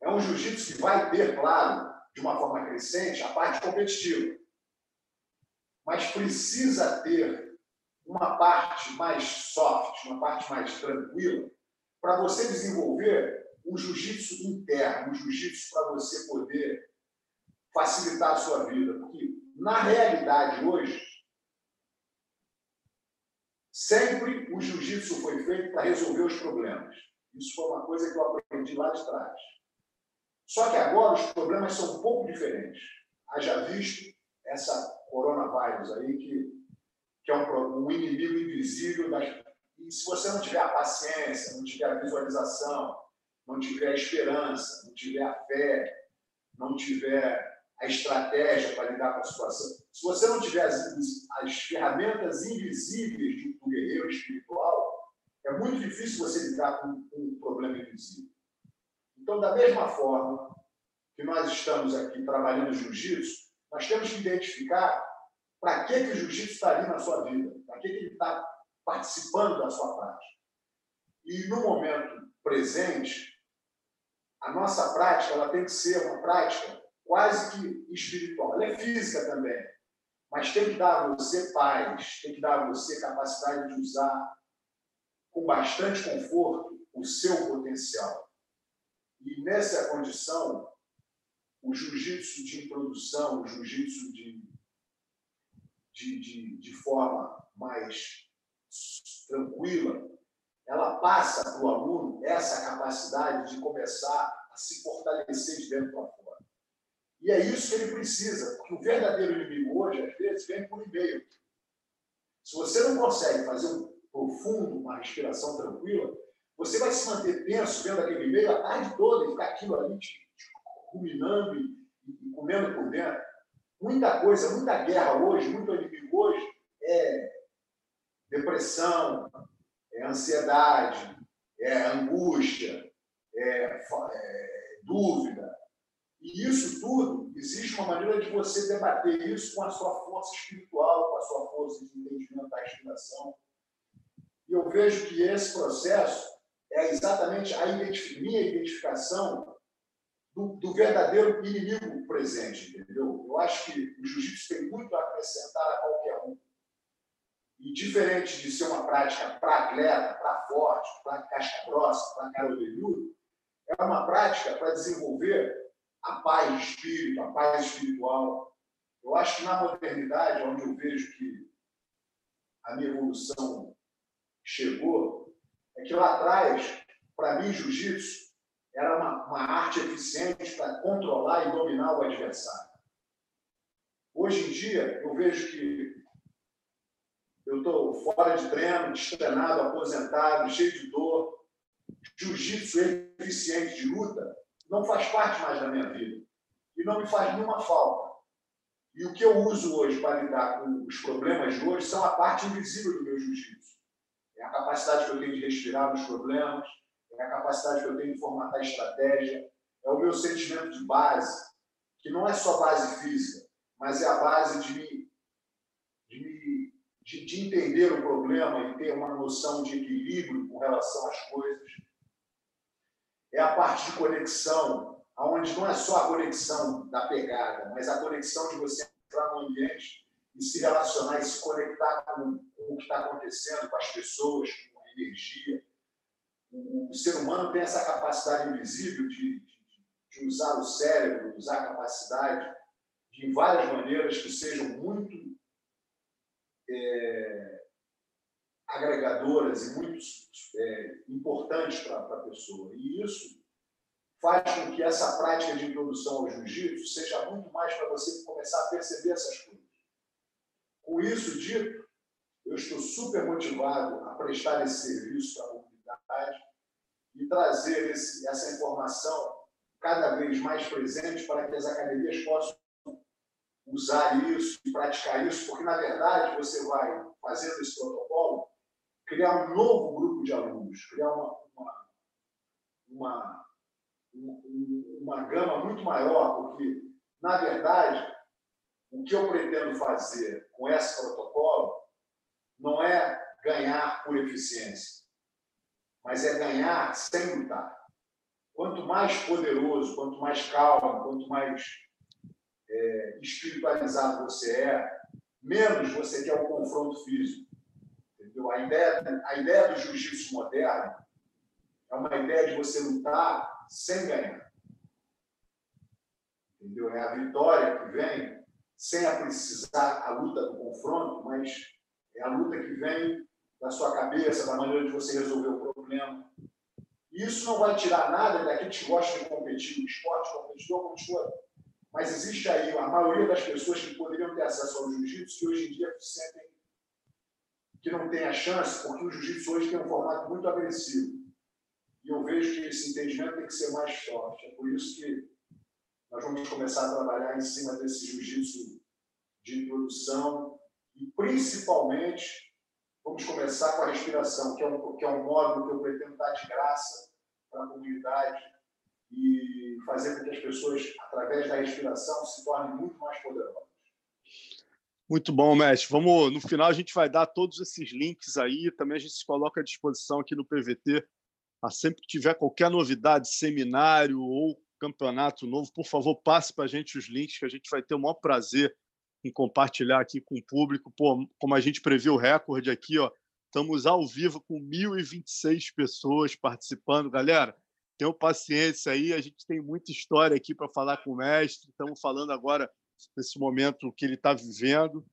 é um jiu-jitsu que vai ter, claro, de uma forma crescente, a parte competitiva. Mas precisa ter uma parte mais soft, uma parte mais tranquila, para você desenvolver um jiu-jitsu interno, um jiu-jitsu para você poder facilitar a sua vida. Porque, na realidade, hoje, sempre o jiu-jitsu foi feito para resolver os problemas. Isso foi uma coisa que eu aprendi lá de trás. Só que agora os problemas são um pouco diferentes. Haja visto essa coronavírus aí, que, que é um, um inimigo invisível. Das, e se você não tiver a paciência, não tiver a visualização, não tiver a esperança, não tiver a fé, não tiver a estratégia para lidar com a situação, se você não tiver as, as ferramentas invisíveis do guerreiro espiritual, é muito difícil você lidar com, com um problema invisível. Então, da mesma forma que nós estamos aqui trabalhando jiu-jitsu, nós temos que identificar para que, que o jiu-jitsu está ali na sua vida, para que, que ele está participando da sua prática. E no momento presente, a nossa prática ela tem que ser uma prática quase que espiritual. Ela é física também, mas tem que dar a você paz, tem que dar a você capacidade de usar com bastante conforto o seu potencial. E nessa condição, o jiu-jitsu de introdução, o jiu-jitsu de, de, de, de forma mais tranquila, ela passa para o aluno essa capacidade de começar a se fortalecer de dentro para fora. E é isso que ele precisa, porque o verdadeiro inimigo hoje, às vezes, vem por e-mail. Se você não consegue fazer um profundo, uma respiração tranquila, você vai se manter tenso vendo aquele e-mail a tarde toda e ficar aquilo ali te, te ruminando e, e, comendo por dentro. Muita coisa, muita guerra hoje, muito inimigo hoje é depressão, é ansiedade, é angústia, é, é dúvida. E isso tudo, existe uma maneira de você debater isso com a sua força espiritual, com a sua força de entendimento da inspiração. E eu vejo que esse processo é exatamente a minha identificação do, do, verdadeiro inimigo presente, entendeu? Eu acho que o jiu-jitsu tem muito a acrescentar a qualquer um. E diferente de ser uma prática para atleta, para forte, para casca grossa, para cara orelhudo, é uma prática para desenvolver a paz de espírito, a paz espiritual. Eu acho que na modernidade, onde eu vejo que a minha evolução chegou, é que lá atrás, para mim, jiu-jitsu era uma, uma arte eficiente para controlar e dominar o adversário. Hoje em dia, eu vejo que eu estou fora de treino, destreinado, aposentado, cheio de dor. Jiu-jitsu eficiente de luta não faz parte mais da minha vida. E não me faz nenhuma falta. E o que eu uso hoje para lidar com os problemas de hoje são a parte invisível do meu jiu-jitsu. É a capacidade que eu tenho de respirar nos problemas, é a capacidade que eu tenho de formatar estratégia, é o meu sentimento de base, que não é só base física, mas é a base de me, de, me, de, de entender o problema e ter uma noção de equilíbrio com relação às coisas. É a parte de conexão, aonde não é só a conexão da pegada, mas a conexão de você entrar no ambiente e se relacionar e se conectar com, com o que está acontecendo, com as pessoas, com a energia, o, ser humano tem essa capacidade invisível de, de, de usar o cérebro, usar a capacidade de, várias maneiras que sejam muito é, agregadoras e muito é, importantes para a pessoa. E isso faz com que essa prática de introdução ao jiu-jitsu seja muito mais para você começar a perceber essas coisas. Com isso dito, eu estou super motivado a prestar esse serviço para a comunidade e trazer esse, essa informação cada vez mais presente para que as academias possam usar isso e praticar isso, porque, na verdade, você vai, fazendo esse protocolo, criar um novo grupo de alunos, criar uma, uma, uma, uma gama muito maior, porque, na verdade, o que eu pretendo fazer com esse protocolo não é ganhar por eficiência mas é ganhar sem lutar. Quanto mais poderoso, quanto mais calmo, quanto mais é, espiritualizado você é, menos você quer o confronto físico. Entendeu? A ideia, a ideia do jiu-jitsu moderno é uma ideia de você lutar sem ganhar. Entendeu? É a vitória que vem sem a precisar a luta do confronto, mas é a luta que vem da sua cabeça, da maneira de você resolver o problema. Isso não vai tirar nada daqueles que gostam de competir. O esporte competidor continua. Mas existe aí a maioria das pessoas que poderiam ter acesso ao jiu-jitsu que hoje em dia sentem que não tem a chance, porque o jiu-jitsu hoje tem um formato muito agressivo. E eu vejo que esse entendimento tem que ser mais forte. É por isso que nós vamos começar a trabalhar em cima desse jiu-jitsu de introdução e, principalmente, vamos começar com a respiração, que é um, que é um módulo que eu pretendo dar de graça para a comunidade e fazer com que as pessoas, através da respiração, se tornem muito mais poderosas. Muito bom, mestre. Vamos, no final a gente vai dar todos esses links aí, também a gente se coloca à disposição aqui no PVT. A sempre que tiver qualquer novidade, seminário ou campeonato novo, por favor, passe para a gente os links, que a gente vai ter o maior prazer em compartilhar aqui com o público. Pô, como a gente previu o recorde aqui, ó, estamos ao vivo com 1.026 pessoas participando. Galera, tenham paciência aí, a gente tem muita história aqui para falar com o mestre. Estamos falando agora nesse momento que ele está vivendo.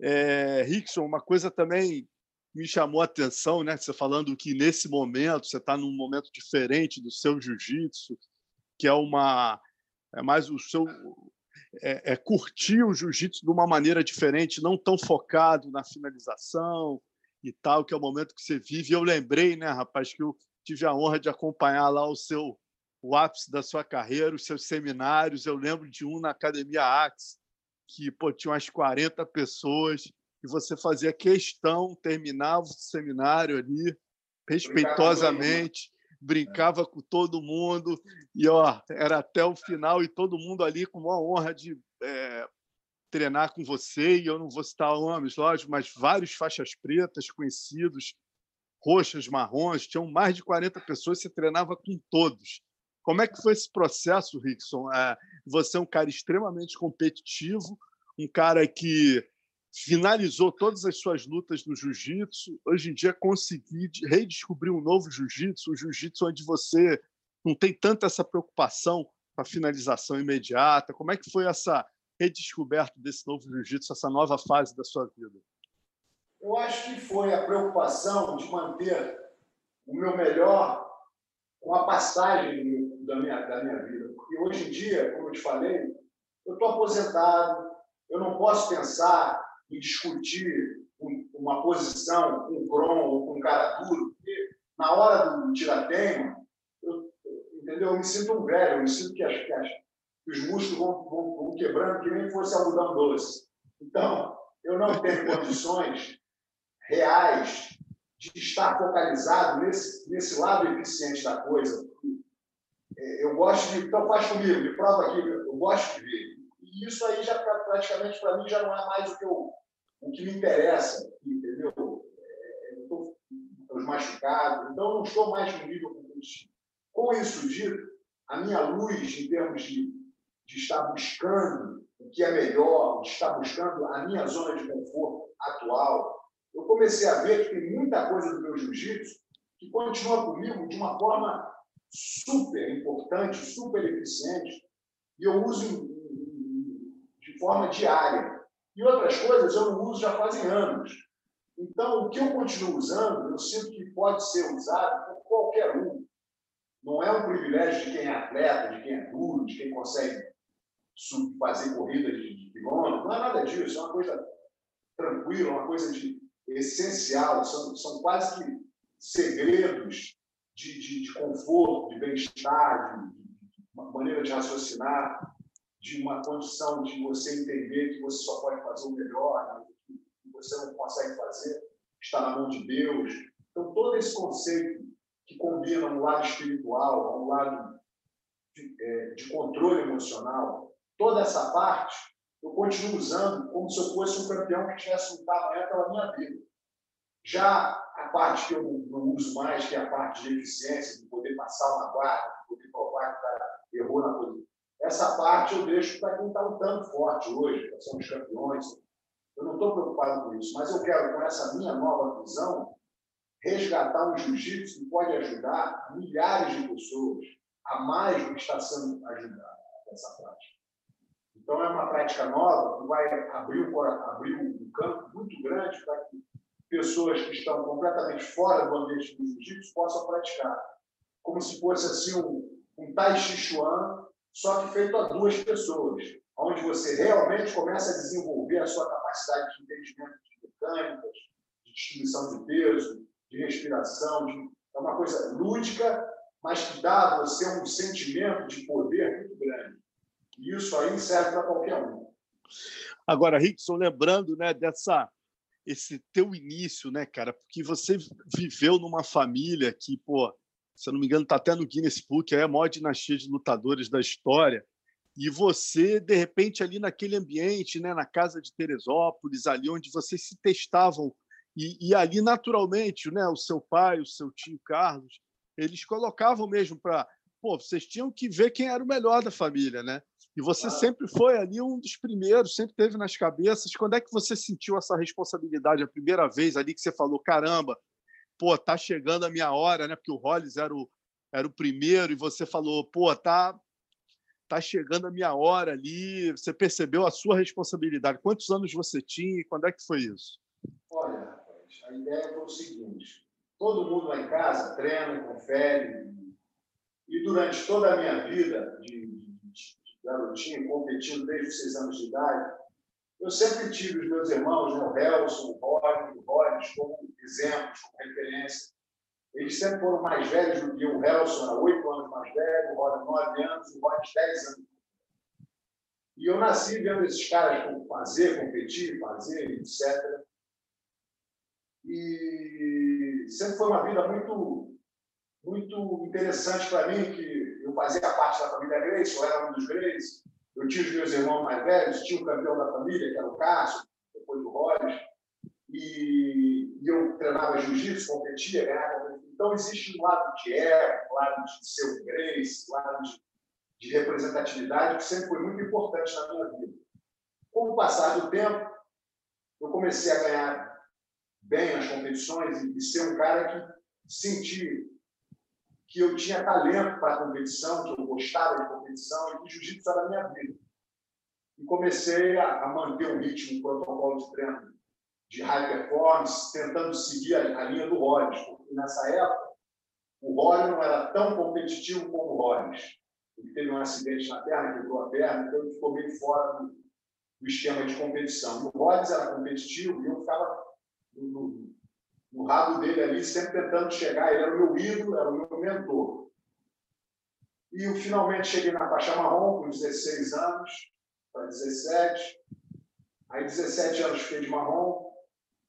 É, Rickson, uma coisa também me chamou a atenção, né? Você falando que nesse momento você está num momento diferente do seu jiu-jitsu, que é uma é mais o seu é, é curtir o jiu-jitsu de uma maneira diferente, não tão focado na finalização e tal, que é o momento que você vive. Eu lembrei, né, rapaz, que eu tive a honra de acompanhar lá o seu o ápice da sua carreira, os seus seminários. Eu lembro de um na Academia Axe, que pô, tinha umas 40 pessoas, e você fazia questão, terminava o seminário ali, respeitosamente, brincava com todo mundo, e ó, era até o final, e todo mundo ali com uma honra de é, treinar com você, e eu não vou citar nomes, lógico, mas vários faixas pretas conhecidos, roxas, marrons, tinham mais de 40 pessoas, você treinava com todos. Como é que foi esse processo, Rickson? É, você é um cara extremamente competitivo, um cara que finalizou todas as suas lutas no jiu-jitsu. Hoje em dia, consegui redescobrir um novo jiu-jitsu, um jiu-jitsu onde você não tem tanta essa preocupação com a finalização imediata. Como é que foi essa redescoberta desse novo jiu-jitsu, essa nova fase da sua vida? Eu acho que foi a preocupação de manter o meu melhor com a passagem da minha, da minha vida. Porque hoje em dia, como eu te falei, eu estou aposentado, eu não posso pensar em discutir uma posição com um Grom ou com um cara duro, porque na hora do tiratema, eu, entendeu? eu me sinto um velho, eu me sinto que, as, que, as, que os músculos vão, vão, vão, quebrando que nem fosse algodão doce. Então, eu não tenho condições reais de estar focalizado nesse, nesse lado eficiente da coisa, eu gosto de. Então faz comigo, me prova aqui, eu gosto de ver. E isso aí já praticamente para mim já não é mais o que, eu, o que me interessa, entendeu? É, eu estou os machucados, então não estou mais no nível competitivo. Com isso dito, a minha luz em termos de, de estar buscando o que é melhor, de estar buscando a minha zona de conforto atual, eu comecei a ver que tem muita coisa do meu jiu-jitsu que continua comigo de uma forma super importante, super eficiente, e eu uso de forma diária. E outras coisas eu não uso já fazem anos. Então, o que eu continuo usando, eu sinto que pode ser usado por qualquer um. Não é um privilégio de quem é atleta, de quem é duro, de quem consegue fazer corridas de quilômetros. Não é nada disso, é uma coisa tranquila, uma coisa de essencial. São, são quase que segredos de, de, de conforto, de bem-estar, de, uma maneira de raciocinar, de uma condição de você entender que você só pode fazer o melhor, né? que você não consegue fazer, está na mão de Deus. Então, todo esse conceito que combina um lado espiritual, um lado de, é, de controle emocional, toda essa parte eu continuo usando como se eu fosse um campeão que tivesse lutado amanhã pela minha vida. Já parte que eu não uso mais, que é a parte de eficiência, de poder passar uma guarda, de poder provar que o cara errou na posição, essa parte eu deixo para quem está lutando forte hoje, são os campeões. Eu não estou preocupado com isso, mas eu quero, com essa minha nova visão, resgatar um jiu-jitsu que pode ajudar milhares de pessoas a mais do que está sendo ajudado nessa parte. Então, é uma prática nova que vai abrir abrir um campo muito grande para que pessoas que estão completamente fora do ambiente do jiu-jitsu possam praticar. Como se fosse assim um, um Tai Chi Chuan, só que feito a duas pessoas, onde você realmente começa a desenvolver a sua capacidade de entendimento de mecânicas, de distribuição de peso, de respiração. De... É uma coisa lúdica, mas que dá a você um sentimento de poder muito grande. E isso aí serve para qualquer um. Agora, Rickson, lembrando né, dessa esse teu início, né, cara? Porque você viveu numa família que, pô, se eu não me engano, está até no Guinness Book, é a maior dinastia de lutadores da história. E você, de repente, ali naquele ambiente, né, na casa de Teresópolis, ali onde vocês se testavam, e, e ali, naturalmente, né, o seu pai, o seu tio Carlos, eles colocavam mesmo para. Pô, vocês tinham que ver quem era o melhor da família, né? E você sempre foi ali um dos primeiros, sempre teve nas cabeças. Quando é que você sentiu essa responsabilidade a primeira vez ali que você falou, caramba, pô, tá chegando a minha hora, né? Porque o Hollis era o, era o primeiro e você falou, pô, tá tá chegando a minha hora ali. Você percebeu a sua responsabilidade. Quantos anos você tinha e quando é que foi isso? Olha, rapaz, a ideia foi o seguinte: todo mundo lá em casa treina, confere. E durante toda a minha vida de, de garotinho, competindo desde os seis anos de idade, eu sempre tive os meus irmãos, né, o Helson, o Rodney, o Rodney, como exemplos, como referência. Eles sempre foram mais velhos do que o Helson, era oito anos mais velho, o Rodney nove anos, o Rodney dez anos. E eu nasci vendo esses caras fazer, competir, fazer, etc. E sempre foi uma vida muito, muito interessante para mim, que eu fazia parte da família Grace, eu era um dos Grace, eu tinha os meus irmãos mais velhos, tinha o campeão da família, que era o Cássio, depois do Rollins, e, eu treinava jiu-jitsu, competia, ganhava. Então, existe um lado de ego, um lado de ser o Grace, um lado de, de representatividade, que sempre foi muito importante na minha vida. Com o passar do tempo, eu comecei a ganhar bem nas competições e, e ser um cara que senti que eu tinha talento para competição, que eu gostava de competição e que jiu-jitsu era a minha vida. E comecei a, manter um ritmo, um protocolo de treino de high performance, tentando seguir a, a linha do Rollins, porque nessa época o Rollins não era tão competitivo como o Rollins. Ele teve um acidente na perna, quebrou a perna, então ele ficou meio fora do, do esquema de competição. O Rollins era competitivo e eu ficava no, no no rabo dele ali, sempre tentando chegar. Ele era o meu ídolo, era o meu mentor. E eu finalmente cheguei na faixa marrom, com 16 anos, para 17. Aí, 17 anos, fiquei de marrom.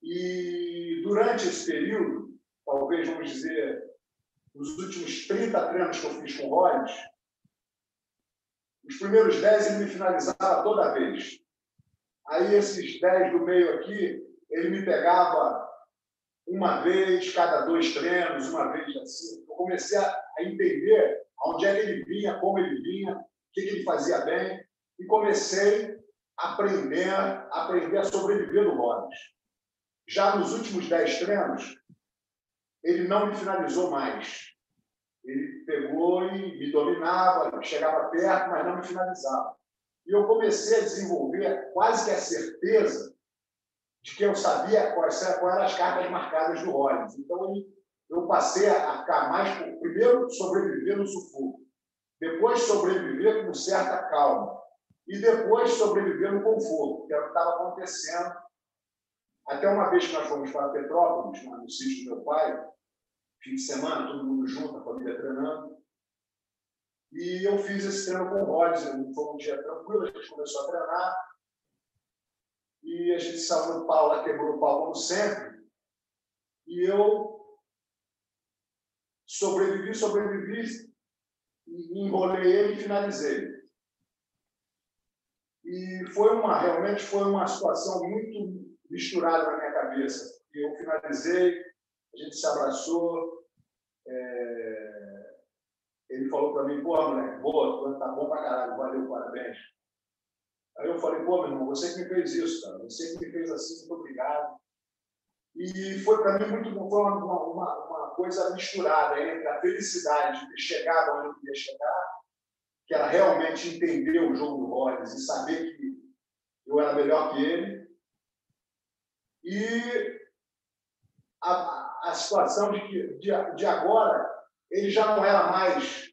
E durante esse período, talvez, vamos dizer, nos últimos 30 treinos que eu fiz com o Rollins, os primeiros 10 ele me finalizava toda vez. Aí, esses 10 do meio aqui, ele me pegava uma vez cada dois treinos, uma vez assim. Eu comecei a, entender onde é que ele vinha, como ele vinha, o que, que ele fazia bem, e comecei a aprender, a aprender a sobreviver no Rollins. Já nos últimos dez treinos, ele não me finalizou mais. Ele pegou e me dominava, chegava perto, mas não me finalizava. E eu comecei a desenvolver quase que a certeza de que eu sabia quais, eram as cartas marcadas do Rollins. Então, eu passei a ficar mais, primeiro, sobreviver no sufoco, depois sobreviver com certa calma, e depois sobreviver no conforto, que era o que estava acontecendo. Até uma vez que nós fomos para Petrópolis, no sítio do meu pai, fim de semana, todo mundo junto, a família treinando, e eu fiz esse treino com o Rollins, foi um dia tranquilo, a gente começou a treinar, e a gente saiu no pau, lá quebrou o pau como sempre. E eu sobrevivi, sobrevivi, enrolei ele e finalizei. E foi uma, realmente foi uma situação muito misturada na minha cabeça. Eu finalizei, a gente se abraçou, é... ele falou para mim, pô, moleque, boa, tá bom pra caralho, valeu, parabéns. Aí eu falei, pô, meu irmão, você que me fez isso, cara. Você que me fez assim, muito obrigado. E foi para mim muito foi uma, uma, uma, coisa misturada entre a felicidade de ter chegado onde eu queria chegar, que era realmente entender o jogo do Rollins e saber que eu era melhor que ele. E a, a situação de que de, de agora ele já não era mais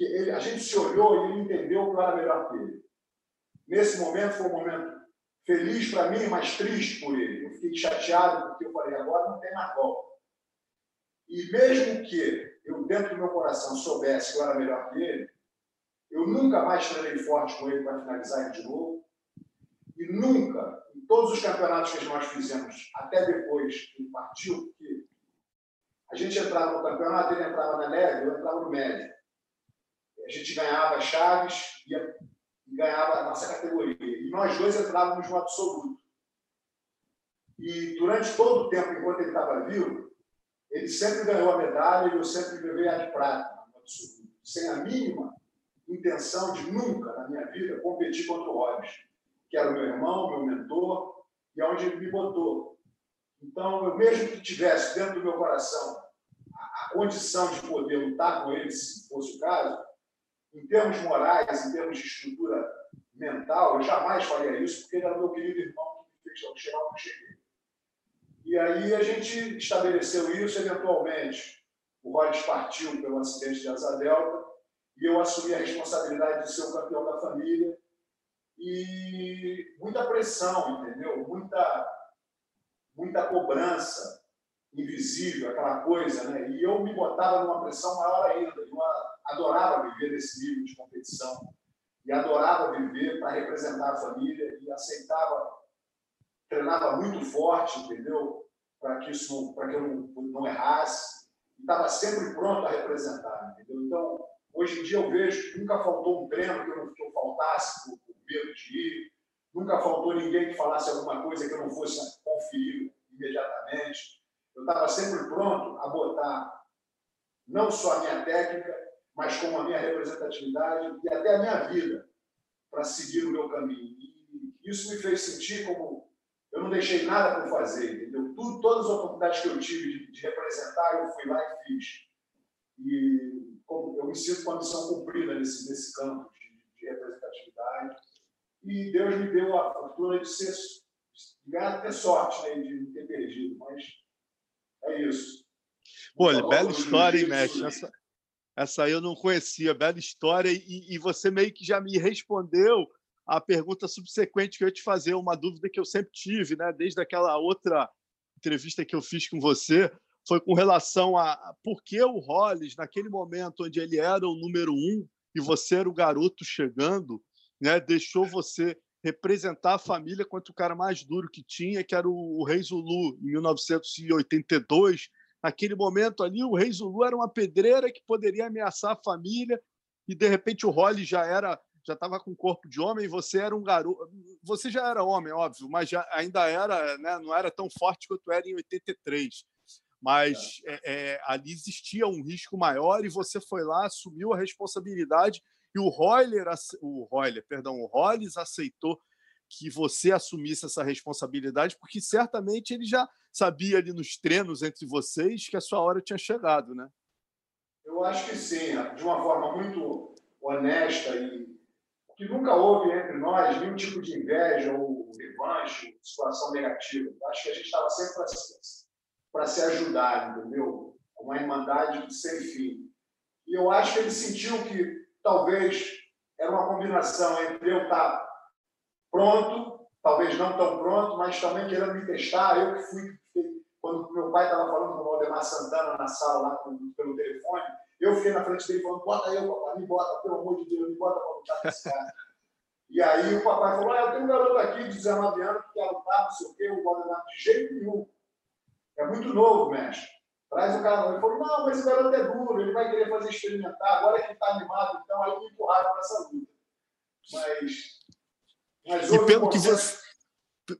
ele, a gente se olhou e ele entendeu que eu era melhor que ele. Nesse momento foi um momento feliz para mim, mas triste por ele. Eu fiquei chateado porque eu falei agora não tem mais volta. E mesmo que eu dentro do meu coração soubesse que eu era melhor que ele, eu nunca mais treinei forte com ele para finalizar de novo. E nunca, em todos os campeonatos que nós fizemos, até depois que ele partiu, porque a gente entrava no campeonato, ele entrava na leve, eu entrava no médio. A gente ganhava chaves e ganhava a nossa categoria. E nós dois entrávamos no absoluto. E durante todo o tempo, enquanto ele estava vivo, ele sempre ganhou a medalha e eu sempre levei a de prata no absoluto. Sem a mínima intenção de nunca na minha vida competir contra o Robbins, que era o meu irmão, meu mentor, e onde ele me botou. Então, eu mesmo que tivesse dentro do meu coração a condição de poder lutar com ele, se fosse o caso, em termos morais, em termos de estrutura mental, eu jamais faria isso, porque ele era meu querido irmão que me fez chegar onde cheguei. E aí a gente estabeleceu isso, eventualmente. O Rollins partiu pelo acidente de asa delta, e eu assumi a responsabilidade de ser o campeão da família. E muita pressão, entendeu? Muita, muita cobrança invisível, aquela coisa, né? E eu me botava numa pressão maior ainda. Eu adorava viver nesse nível de competição e adorava viver para representar a família e aceitava, treinava muito forte, entendeu? Para que isso, para que eu não, não errasse. Estava sempre pronto a representar, entendeu? Então Hoje em dia eu vejo que nunca faltou um treino que eu, não, que eu faltasse por, por medo de ir, nunca faltou ninguém que falasse alguma coisa que eu não fosse conferir imediatamente. Eu estava sempre pronto a botar não só a minha técnica, mas como a minha representatividade e até a minha vida para seguir o meu caminho. E isso me fez sentir como eu não deixei nada por fazer, entendeu? Tudo, todas as oportunidades que eu tive de, de representar, eu fui lá e fiz. E eu me sinto com a missão cumprida nesse, nesse campo de, de, representatividade. E Deus me deu a fortuna de ser, de ganhar ter sorte, né, de não ter perdido, mas é isso. Pô, bela história, hein, Mestre? Essa, essa aí eu não conhecia, bela história, e, e você meio que já me respondeu a pergunta subsequente que eu ia te fazer, uma dúvida que eu sempre tive, né? Desde aquela outra entrevista que eu fiz com você, foi com relação a por que o Hollis, naquele momento onde ele era o número um e você era o garoto chegando, né, deixou você representar a família contra o cara mais duro que tinha, que era o, o Rei Zulu, em 1982. Naquele momento ali, o Rei Zulu era uma pedreira que poderia ameaçar a família e, de repente, o Hollis já era já estava com corpo de homem, você era um garoto. Você já era homem, óbvio, mas já, ainda era, né, não era tão forte quanto era em 83 mas é, é, ali existia um risco maior e você foi lá, assumiu a responsabilidade e o Royler, o Royler, perdão, o Hollis aceitou que você assumisse essa responsabilidade, porque certamente ele já sabia ali nos treinos entre vocês que a sua hora tinha chegado, né? Eu acho que sim, de uma forma muito honesta e que nunca houve entre nós nenhum tipo de inveja ou revanche, situação negativa. Eu acho que a gente estava sempre para se ajudar, entendeu? Uma irmandade sem fim. E eu acho que ele sentiu que talvez era uma combinação entre eu estar pronto, talvez não tão pronto, mas também querendo me testar. Eu que fui, quando meu pai estava falando com o Valdemar Santana na sala, lá pelo telefone, eu fiquei na frente dele falando: bota eu, papai, me bota, pelo amor de Deus, me bota para lutar com esse cara. E aí o papai falou: ah, eu tenho um garoto aqui de 19 anos que quer lutar, não sei o quê, o Valdemar, de jeito nenhum. É muito novo, mestre. Traz o cara. Ele falou: não, mas esse garoto é duro, ele vai querer fazer experimentar. Agora que ele está animado, então aí me empurraram para essa luta. Mas. Mas e pelo um que você.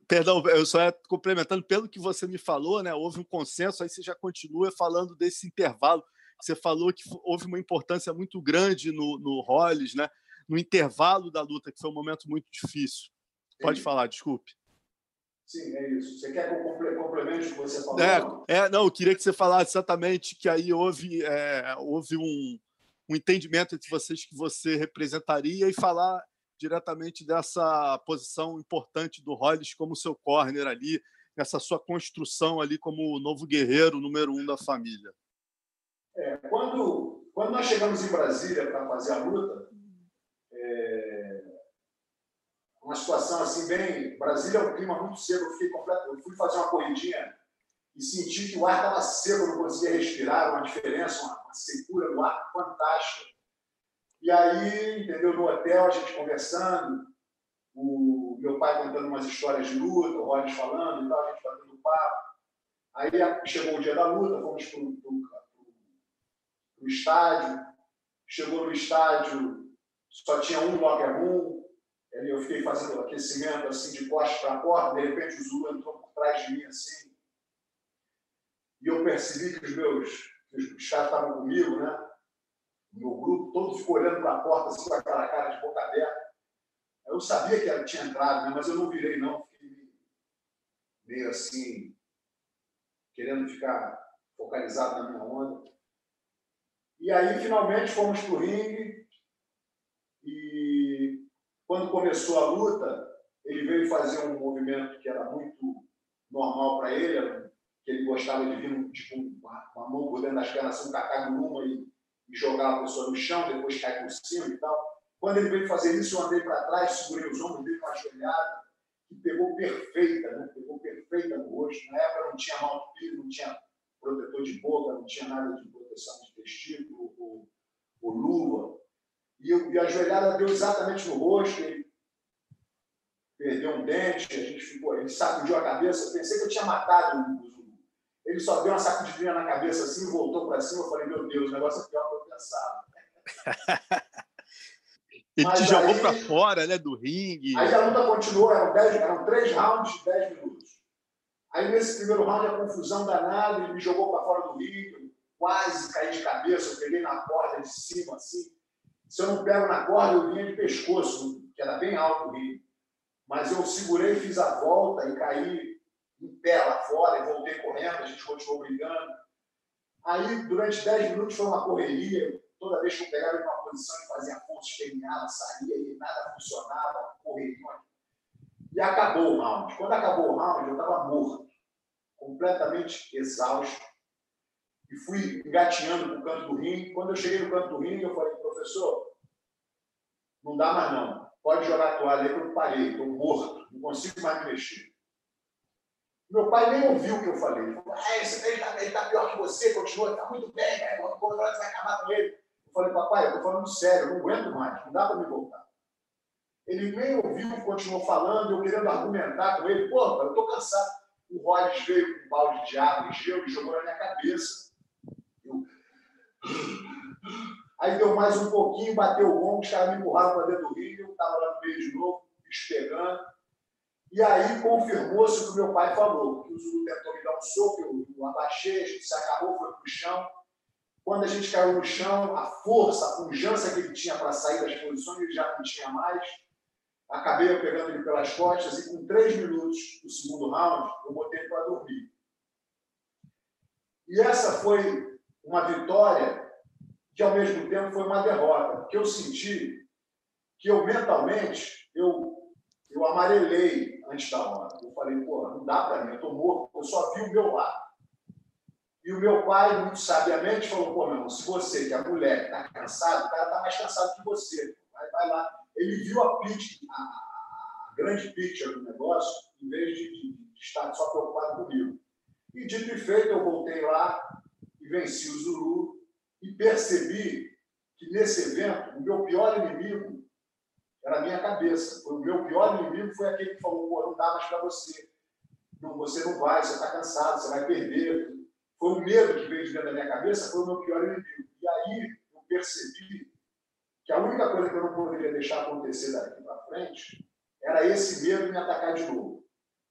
Perdão, eu só ia complementando, pelo que você me falou, né? Houve um consenso, aí você já continua falando desse intervalo. Você falou que houve uma importância muito grande no, no Hollis, né? No intervalo da luta, que foi um momento muito difícil. Pode Sim. falar, desculpe. Sim, é isso. Você quer que eu complemente o que você falou? É, é, não, eu queria que você falasse exatamente que aí houve, é, houve um, um entendimento entre vocês que você representaria e falar diretamente dessa posição importante do Hollis como seu corner ali, essa sua construção ali como o novo guerreiro número um da família. É, quando, quando nós chegamos em Brasília para fazer a luta, é, uma situação assim bem. Brasília é um clima muito seco, eu fiquei completo. Eu fui fazer uma corridinha e senti que o ar estava seco, não conseguia respirar, uma diferença, uma, uma secura no ar fantástica. E aí, entendeu, no hotel, a gente conversando, o meu pai contando umas histórias de luta, o Rollins falando e tal, a gente batendo papo. Aí chegou o dia da luta, fomos para o estádio. Chegou no estádio, só tinha um locker room. Eu fiquei fazendo aquecimento assim de costas para a porta. De repente, o Zulu entrou por trás de mim assim. E eu percebi que os meus os caras estavam comigo, né? Meu grupo todo ficou olhando para a porta assim, com aquela cara de boca aberta. Eu sabia que ela tinha entrado, né? mas eu não virei, não. Fiquei meio assim, querendo ficar focalizado na minha onda. E aí, finalmente, fomos para o ringue. E quando começou a luta, ele veio fazer um movimento que era muito normal para ele, que ele gostava de vir tipo, uma, mão por dentro das pernas, assim, um cacá numa e, e jogar a pessoa no chão, depois cair por cima e tal. Quando ele veio fazer isso, eu andei para trás, segurei os ombros, dei uma ajoelhada, que pegou perfeita, né? pegou perfeita no rosto. Na época não tinha mouthpiece, não tinha protetor de boca, não tinha nada de proteção de testículo ou, ou luva. E, eu, e a joelhada deu exatamente no rosto, ele perdeu um dente, a gente ficou, ele sacudiu a cabeça, pensei que eu tinha matado o. Ele só deu uma sacudidinha na cabeça assim, voltou para cima, eu falei, meu Deus, o negócio é pior do que eu pensava. Ele Mas te jogou para fora né, do ringue. Aí a luta continuou, eram, dez, eram três rounds de 10 minutos. Aí nesse primeiro round, a confusão danada, ele me jogou para fora do ringue, quase caí de cabeça, eu peguei na corda de cima, assim. Se eu não pego na corda, eu vinha de pescoço, que era bem alto o ringue. Mas eu segurei, fiz a volta e caí em pé lá fora e voltei correndo, a gente continuou brigando. Aí, durante 10 minutos, foi uma correria. Toda vez que eu pegava uma posição e fazia ponto esperneada, saía e nada funcionava, correria. E acabou o round. Quando acabou o round, eu estava morto, completamente exausto. E fui engatinhando para o canto do ringue. Quando eu cheguei no canto do ringue, eu falei, professor, não dá mais não. Pode jogar a toalha aí, eu parei, estou morto, não consigo mais me mexer. Meu pai nem ouviu o que eu falei. Ele falou, ah, esse ele está tá pior que você, continua, está muito bem, né? Quando vai acabar com ele. Eu falei, papai, eu estou falando sério, eu não aguento mais, não dá para me voltar. Ele nem ouviu, continuou falando, eu querendo argumentar com ele. Pô, eu estou cansado. O Rollins veio com um balde de água e gelo e jogou na minha cabeça. Eu... Aí deu mais um pouquinho, bateu o ombro, os caras me empurraram para dentro do rio, eu estava lá no meio de novo, bicho pegando. E aí confirmou-se o que meu pai falou, que o Zulu tentou me dar um soco, eu, eu abaixei, a gente se agarrou, foi para o chão. Quando a gente caiu no chão, a força, a pujança que ele tinha para sair das posições, ele já não tinha mais. Acabei pegando ele pelas costas e com três minutos do segundo round, eu botei para dormir. E essa foi uma vitória que, ao mesmo tempo, foi uma derrota, porque eu senti que eu, mentalmente, eu, eu amarelei antes da hora. Eu falei, pô, não dá para mim, eu estou morto, eu só vi o meu lado. E o meu pai, muito sabiamente, falou, pô, meu irmão, se você, que é mulher, está cansado, o cara está mais cansado que você. Vai, vai lá ele viu a, pitch, a, a grande picture do negócio, em vez de, de, de, estar só preocupado comigo. E dito e feito, eu voltei lá e venci o Zulu e percebi que nesse evento, o meu pior inimigo era a minha cabeça. O meu pior inimigo foi aquele que falou, pô, não dá mais para você. Não, você não vai, você está cansado, você vai perder. Foi o medo que veio de dentro da minha cabeça, foi o meu pior inimigo. E aí eu percebi que a única coisa que eu não poderia deixar acontecer daqui para frente era esse medo me atacar de novo.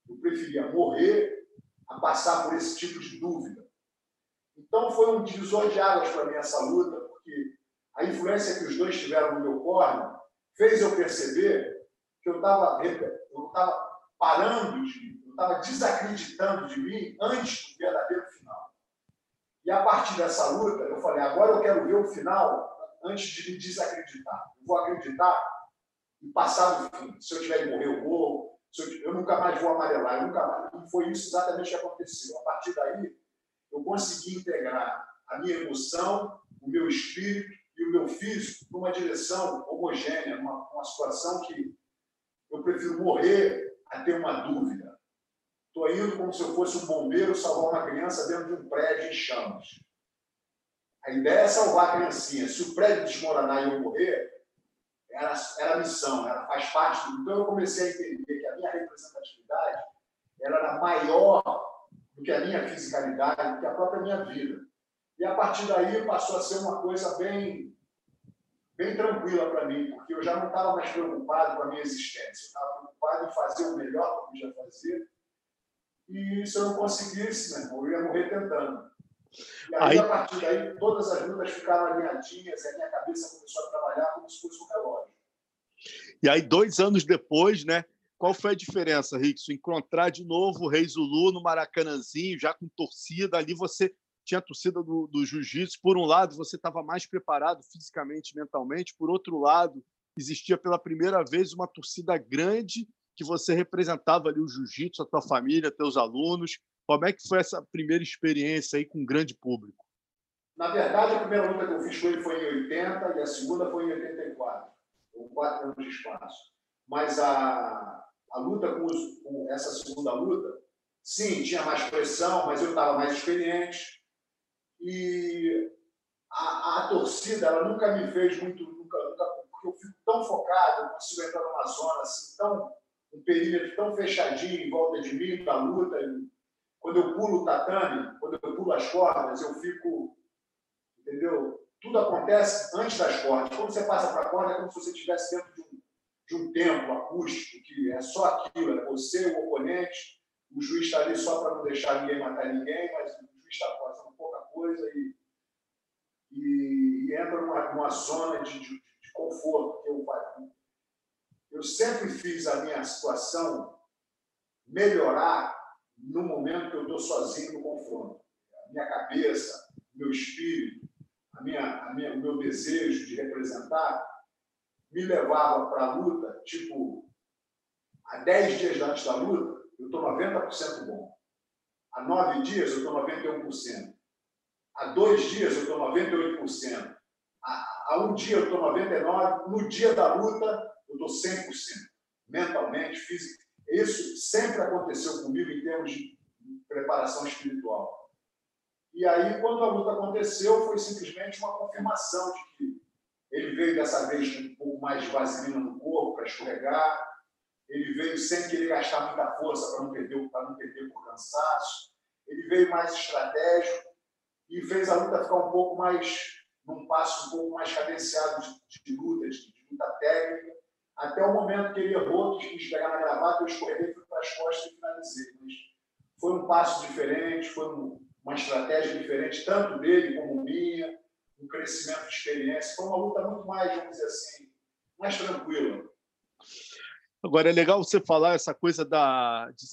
Eu preferia morrer a passar por esse tipo de dúvida. Então foi um divisor de águas para mim essa luta, porque a influência que os dois tiveram no meu corno fez eu perceber que eu estava eu estava parando de, eu estava desacreditando de mim antes do verdadeiro final. E a partir dessa luta, eu falei, agora eu quero ver o final antes de me desacreditar. Eu vou acreditar e passar do fim. Se eu tiver que morrer, eu vou. Eu, eu, nunca mais vou amarelar. Eu nunca mais. E foi isso exatamente que aconteceu. A partir daí, eu consegui integrar a minha emoção, o meu espírito e o meu físico numa direção homogênea, numa, numa situação que eu prefiro morrer a ter uma dúvida. Estou indo como se eu fosse um bombeiro salvar uma criança dentro de um prédio em chamas. A ideia é salvar a criancinha. Se o prédio desmoronar e eu morrer, era, era missão, era, faz parte do. Então eu comecei a entender que a minha representatividade era maior do que a minha fisicalidade, do que a própria minha vida. E a partir daí passou a ser uma coisa bem, bem tranquila para mim, porque eu já não estava mais preocupado com a minha existência, eu estava preocupado em fazer o melhor que eu podia fazer. E se eu não conseguisse, né, eu ia morrer tentando. E aí, aí, a partir daí, todas as lutas ficaram alinhadinhas e a minha cabeça começou a trabalhar como se fosse um relógio. E aí, dois anos depois, né? Qual foi a diferença, Rickson? Encontrar de novo o Rei Zulu no Maracanãzinho, já com torcida. Ali você tinha a torcida do, do jiu-jitsu. Por um lado, você estava mais preparado fisicamente, mentalmente. Por outro lado, existia pela primeira vez uma torcida grande que você representava ali o jiu-jitsu, a tua família, teus alunos. Como é que foi essa primeira experiência aí com um grande público? Na verdade, a primeira luta que eu fiz com ele foi em 80 e a segunda foi em 84, com quatro anos de espaço. Mas a, a luta com, os, com essa segunda luta, sim, tinha mais pressão, mas eu estava mais experiente. E a, a, torcida, ela nunca me fez muito, nunca, nunca, porque eu fico tão focado, eu consigo entrar numa zona assim, tão, um perímetro tão fechadinho em volta de mim, da luta, quando eu pulo o tatame, quando eu pulo as cordas, eu fico. Entendeu? Tudo acontece antes das cordas. Quando você passa para a corda, é como se você estivesse dentro de um, de um templo acústico, que é só aquilo, é você, o oponente. O juiz está ali só para não deixar ninguém matar ninguém, mas o juiz está coisa e, e, e entra numa, numa zona de, de, de conforto eu eu sempre fiz a minha situação melhorar no momento que eu estou sozinho no confronto. A minha cabeça, meu espírito, a minha, a minha, o meu desejo de representar me levava para a luta, tipo, há 10 dias antes da luta, eu estou 90% bom. Há 9 dias, eu estou 91%. Há dois dias, eu estou 98%. Há, um dia, eu estou 99%. No dia da luta, eu estou 100%. Mentalmente, fisicamente isso sempre aconteceu comigo em termos de preparação espiritual. E aí, quando a luta aconteceu, foi simplesmente uma confirmação de que ele veio dessa vez com um pouco mais de vaselina no corpo para escorregar, ele veio sem querer gastar muita força para não perder, para não perder por cansaço, ele veio mais estratégico e fez a luta ficar um pouco mais, num passo um pouco mais cadenciado de, de luta, de, de luta técnica, até o momento que ele errou, que quis pegar na gravata, eu escorreguei, fui para as costas e finalizei. Mas foi um passo diferente, foi um, uma estratégia diferente, tanto dele como minha, um crescimento de experiência. Foi uma luta muito mais, vamos dizer assim, mais tranquila. Agora, é legal você falar essa coisa da, de,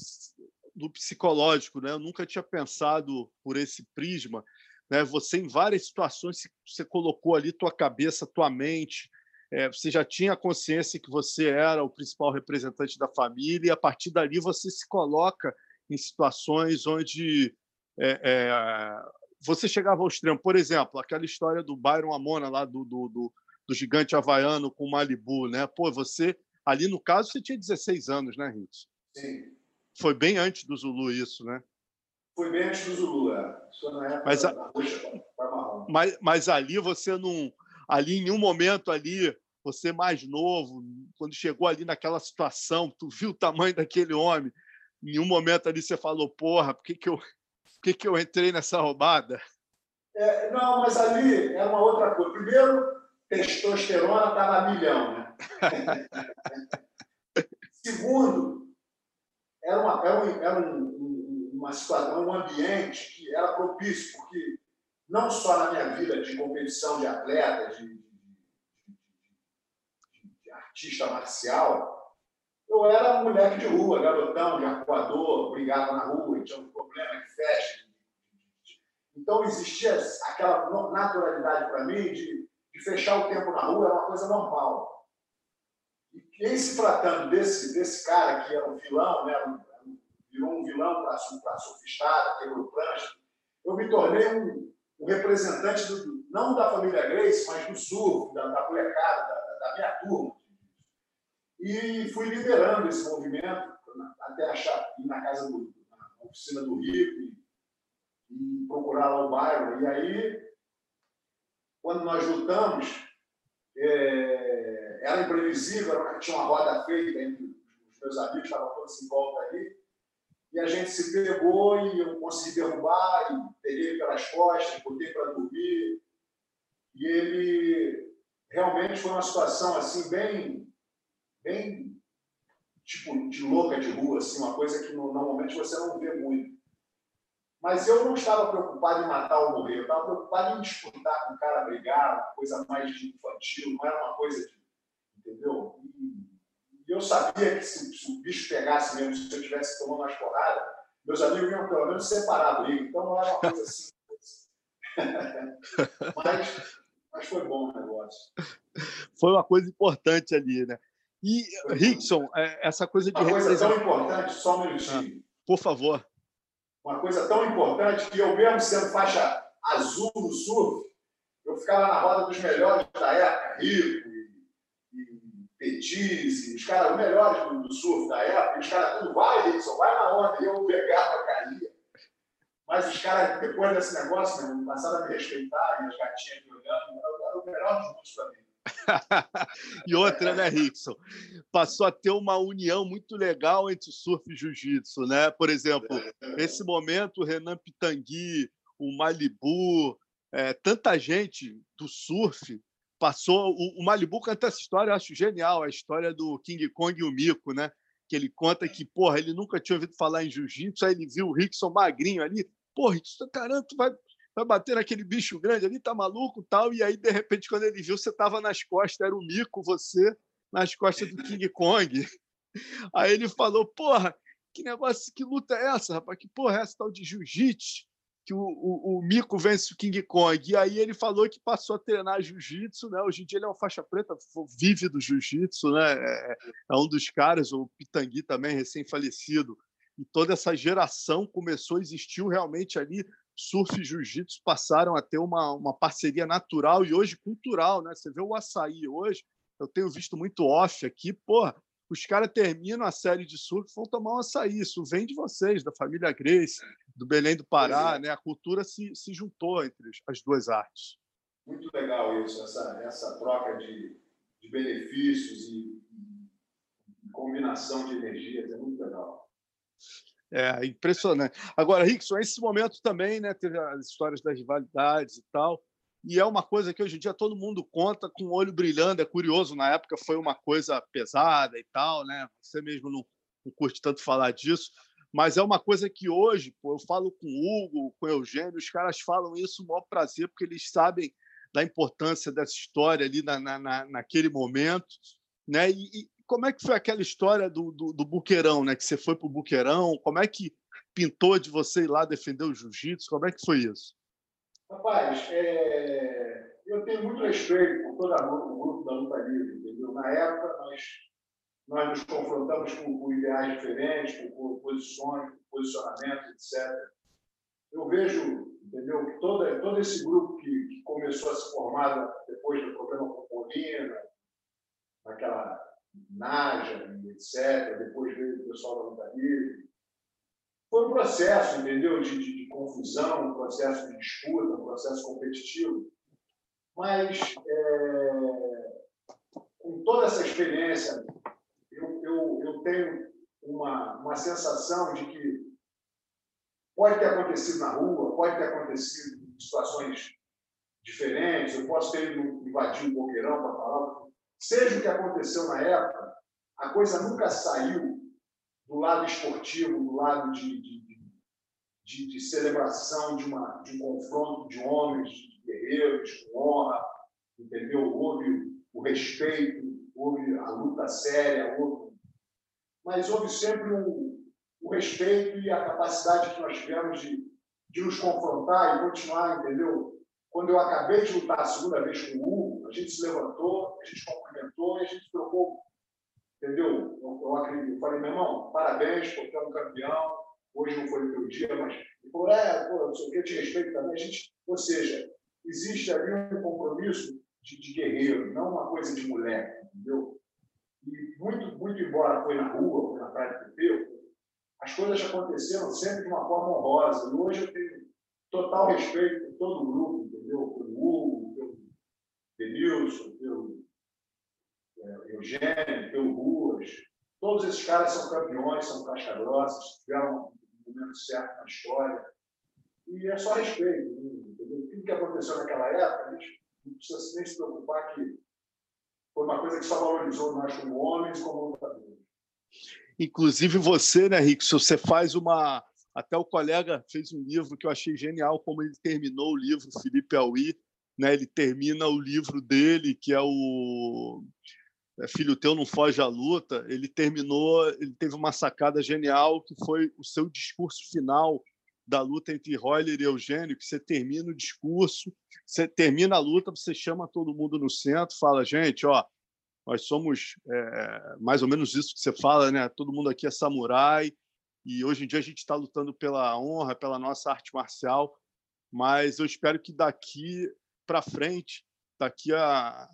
do psicológico, né? Eu nunca tinha pensado por esse prisma. Né? Você, em várias situações, você colocou ali tua cabeça, tua mente, é, você já tinha consciência que você era o principal representante da família, e a partir dali você se coloca em situações onde é, é, você chegava ao extremo. Por exemplo, aquela história do Byron Amona, lá do, do, do, do gigante havaiano com Malibu. Né? Pô, você, ali no caso, você tinha 16 anos, né, Ritz? Sim. Foi bem antes do Zulu isso, né? Foi bem antes do Zulu, é. Na mas, a... roxa, mas, mas ali você não ali em um momento ali, você mais novo, quando chegou ali naquela situação, tu viu o tamanho daquele homem, em um momento ali você falou, porra, por que, que, eu, por que, que eu entrei nessa roubada? É, não, mas ali é uma outra coisa. Primeiro, testosterona estava a milhão, né? Segundo, era, uma, era, um, era um, uma situação, um ambiente que era propício, porque não só na minha vida de competição de atleta, de, de, de, de artista marcial, eu era um moleque de rua, garotão, de arcoador, brigava na rua, tinha um problema de festa. Então existia aquela naturalidade para mim de, de fechar o tempo na rua era uma coisa normal. E em se tratando desse, desse cara que era um vilão, né, virou um vilão para sofistada, quebrou prancha, eu me tornei um, um representante, do, não da família Grace, mas do surf, da, da molecada, da, da minha turma. E fui liderando esse movimento até achar, ir na casa do, na oficina do Rico e, e procurar lá o bairro. E aí, quando nós lutamos, é, era imprevisível, tinha uma roda feita entre os meus amigos, estavam todos em volta ali. E a gente se pegou e eu consegui derrubar, e peguei pelas costas, botei para dormir. E ele realmente foi uma situação assim bem, bem tipo de louca de rua, assim, uma coisa que normalmente você não vê muito. Mas eu não estava preocupado em matar ou morrer, eu estava preocupado em disputar com o cara, brigar, uma coisa mais infantil, não era uma coisa de. Entendeu? E eu sabia que se, se, o bicho pegasse mesmo, se eu estivesse tomando umas porradas, meus amigos iam pelo menos separar a briga. Então não era uma coisa assim. mas, mas foi bom o negócio. Foi uma coisa importante ali, né? E, Rickson, é, essa coisa de. Uma coisa tão importante, só um minutinho. Ah, por favor. Uma coisa tão importante que eu, mesmo sendo faixa azul no surf, eu ficava na roda dos melhores da época, Rico, Petis, os caras, melhores do, do, surf da época, os caras tudo vai, Rickson, vai na onda, e eu pegava, caía. Mas os caras, depois desse negócio, meu, passaram a me respeitar, e as gatinhas me olhando, era o melhor dos mundos para mim. e outra, né, Rickson? Passou a ter uma união muito legal entre o surf e jiu-jitsu, né? Por exemplo, esse momento, o Renan Pitangui, o Malibu, é, tanta gente do surf passou. O, o Malibu canta essa história, eu acho genial, a história do King Kong e o Mico, né? Que ele conta que, porra, ele nunca tinha ouvido falar em jiu-jitsu, aí ele viu o Rickson magrinho ali. Porra, Rickson, caramba, tu vai, vai bater naquele bicho grande ali, tá maluco tal. E aí, de repente, quando ele viu, você tava nas costas, era o Mico, você, nas costas do King Kong. Aí ele falou, porra, que negócio, que luta é essa, rapaz? Que porra é essa tal de jiu-jitsu? Que o, o, o, Mico vence o King Kong. E aí ele falou que passou a treinar jiu-jitsu, né? Hoje em dia ele é uma faixa preta, vive do jiu-jitsu, né? É, é, um dos caras, o Pitangui também, recém-falecido. E toda essa geração começou, existiu realmente ali. Surf e jiu-jitsu passaram a ter uma, uma parceria natural e hoje cultural, né? Você vê o açaí hoje, eu tenho visto muito off aqui, porra, os caras terminam a série de surf vão tomar um açaí. Isso vem de vocês, da família Grace, do Belém do Pará. É. Né? A cultura se, se juntou entre as duas artes. Muito legal isso, essa, essa troca de, de benefícios e, e combinação de energias. É muito legal. É impressionante. Agora, Rickson, esse momento também né, teve as histórias das rivalidades e tal e é uma coisa que hoje em dia todo mundo conta com o olho brilhando. É curioso, na época foi uma coisa pesada e tal, né? Você mesmo não, não curte tanto falar disso, mas é uma coisa que hoje, pô, eu falo com o Hugo, com o Eugênio, os caras falam isso com o maior prazer, porque eles sabem da importância dessa história ali na, na, naquele momento, né? E, e, como é que foi aquela história do, do, do Buqueirão, né? Que você foi para o Buqueirão, como é que pintou de você ir lá defender o jiu-jitsu? Como é que foi isso? Rapaz, é... eu tenho muito respeito por todo o grupo da luta livre, entendeu? Na época, nós, nós nos confrontamos com, com ideais diferentes, com, com posições, com posicionamentos, etc. Eu vejo, entendeu, que todo, todo esse grupo que, que começou a se formar depois do problema com Polina, naquela Naja, etc., depois veio o pessoal da luta livre, foi um processo, entendeu, de, de, de confusão, um processo de disputa, um processo competitivo. Mas, é, com toda essa experiência, eu, eu, eu tenho uma, uma sensação de que pode ter acontecido na rua, pode ter acontecido em situações diferentes, eu posso ter ido invadir um boqueirão para falar. Seja o que aconteceu na época, a coisa nunca saiu do lado esportivo, do lado de, de, de, de celebração de, uma, de um confronto de homens, de guerreiros, com honra, entendeu? Houve o respeito, houve a luta séria, houve... mas houve sempre o, o respeito e a capacidade que nós tivemos de, de nos confrontar e continuar, entendeu? quando eu acabei de lutar a segunda vez com o Hugo, a gente se levantou, a gente cumprimentou e a gente trocou. Entendeu? Eu, eu acredito. Falei, meu irmão, parabéns por ter um campeão. Hoje não foi o teu dia, mas. Ele falou, é, pô, não sei o que, eu te respeito também. A gente, ou seja, existe ali um compromisso de, de guerreiro, não uma coisa de moleque, entendeu? E muito, muito embora foi na rua, foi na praia de Pepeu, as coisas aconteceram sempre de uma forma honrosa. E hoje eu tenho total respeito por todo o grupo, entendeu? Pelo Hugo, pelo Denilson, pelo é, Eugênio, pelo Ruas. Todos esses caras são campeões, são caixa grossas, tiveram um momento certo na história. E é só respeito. Entendeu? Tudo que aconteceu naquela época, a gente não precisa nem se preocupar que foi uma coisa que só valorizou nós como homens como lutadores. Inclusive você, né, Rick? Se você faz uma. Até o colega fez um livro que eu achei genial, como ele terminou o livro, Felipe Aui. Né, ele termina o livro dele, que é o é, Filho Teu Não Foge à Luta. Ele terminou, ele teve uma sacada genial, que foi o seu discurso final da luta entre Royler e Eugênio, que você termina o discurso, você termina a luta, você chama todo mundo no centro, fala, gente, ó, nós somos é, mais ou menos isso que você fala, né? Todo mundo aqui é samurai e hoje em dia a gente está lutando pela honra, pela nossa arte marcial, mas eu espero que daqui para frente, daqui a,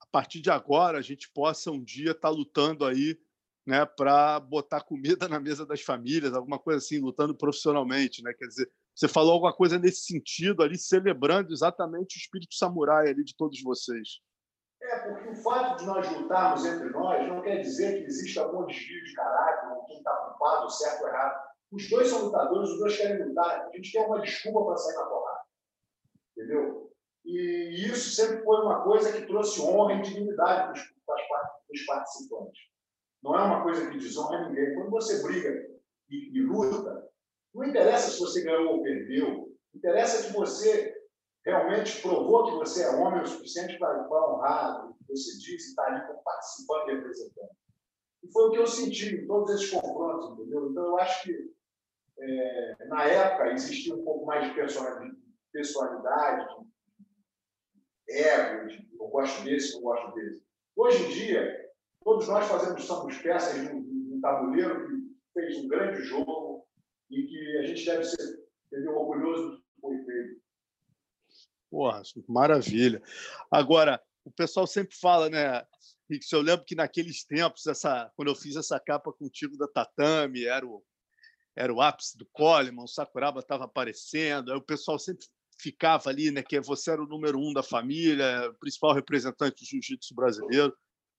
a partir de agora, a gente possa um dia estar tá lutando aí né, para botar comida na mesa das famílias, alguma coisa assim, lutando profissionalmente, né? Quer dizer, você falou alguma coisa nesse sentido ali, celebrando exatamente o espírito samurai ali de todos vocês. É, porque o fato de nós lutarmos entre nós não quer dizer que exista algum desvio de caráter, ou quem está culpado, certo ou errado. Os dois são lutadores, os dois querem lutar. A gente quer uma desculpa para sair na porrada. Entendeu? E isso sempre foi uma coisa que trouxe honra e dignidade para os participantes. Não é uma coisa que desonra ninguém. Quando você briga e, e luta, não interessa se você ganhou ou perdeu. Interessa que você realmente provou que você é homem o suficiente para, honrar o que você disse e estar ali como participante e representante. E foi o que eu senti em todos esses confrontos, entendeu? Então, eu acho que, é, na época, existia um pouco mais de personalidade, de ego, eu gosto desse, eu gosto desse. Hoje em dia, Todos nós fazemos, somos peças de um, de um tabuleiro que fez um grande jogo e que a gente deve ser entendeu, orgulhoso do que foi feito. Porra, maravilha. Agora, o pessoal sempre fala, né, Rick, eu lembro que naqueles tempos, essa, quando eu fiz essa capa contigo da Tatame, era o, era o ápice do Coleman, o Sakuraba estava aparecendo, aí o pessoal sempre ficava ali, né, que você era o número um da família, principal representante do jiu-jitsu brasileiro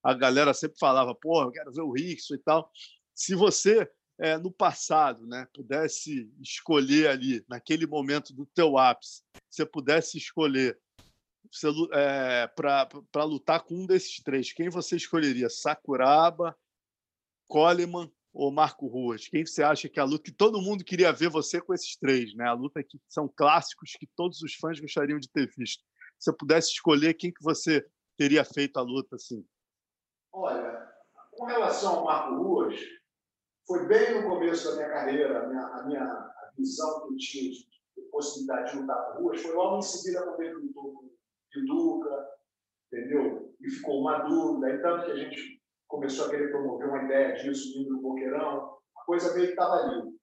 a galera sempre falava, pô, eu quero ver o Rickson e tal. Se você, é, no passado, né, pudesse escolher ali, naquele momento do teu ápice, você pudesse escolher é, para lutar com um desses três, quem você escolheria? Sakuraba, Coleman ou Marco Ruas? Quem você acha que é a luta que todo mundo queria ver você com esses três, né? A luta que são clássicos que todos os fãs gostariam de ter visto. Se você pudesse escolher quem que você teria feito a luta assim? Olha, com relação ao Marco Ruas, foi bem no começo da minha carreira, a minha, a minha visão que eu tinha de possibilidade de lutar com Ruas foi logo em seguida quando ele lutou com entendeu? E ficou uma dúvida, e tanto que a gente começou a querer promover uma ideia disso vindo do Boqueirão, a coisa meio que estava ali.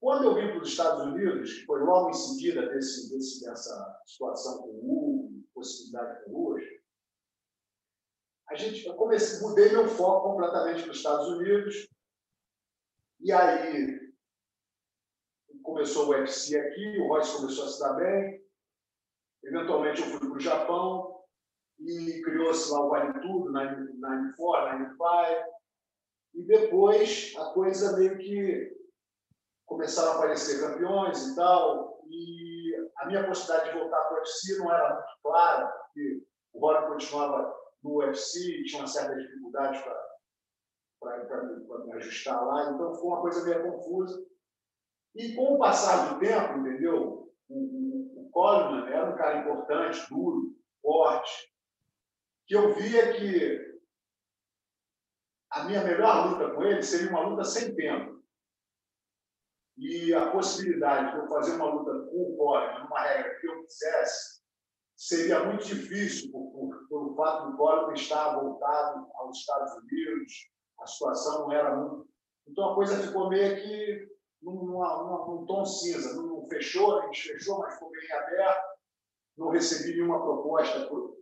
Quando eu vim para os Estados Unidos, que foi logo em seguida desse, desse, dessa situação com o Hugo, possibilidade com Ruas, a gente, eu comecei, mudei meu foco completamente para os Estados Unidos. E aí começou o UFC aqui, o Royce começou a se dar bem. Eventualmente eu fui para o Japão e criou-se lá o Tudo, 94, 95. E depois a coisa meio que começaram a aparecer campeões e tal. E a minha possibilidade de voltar para o UFC não era muito clara, porque o Roy continuava no UFC, tinha uma certa dificuldade para me ajustar lá, então foi uma coisa meio confusa. E com o passar do tempo, entendeu? O, o, o Coleman era um cara importante, duro, forte, que eu via que a minha melhor luta com ele seria uma luta sem tempo. E a possibilidade de eu fazer uma luta com o Coleman, numa regra que eu quisesse, seria muito difícil, por, por, pelo fato do Collor estar voltado aos Estados Unidos, a situação não era muito. Então a coisa ficou meio que num, tom cinza, não fechou, a gente fechou, mas ficou bem aberto. Não recebi nenhuma proposta por,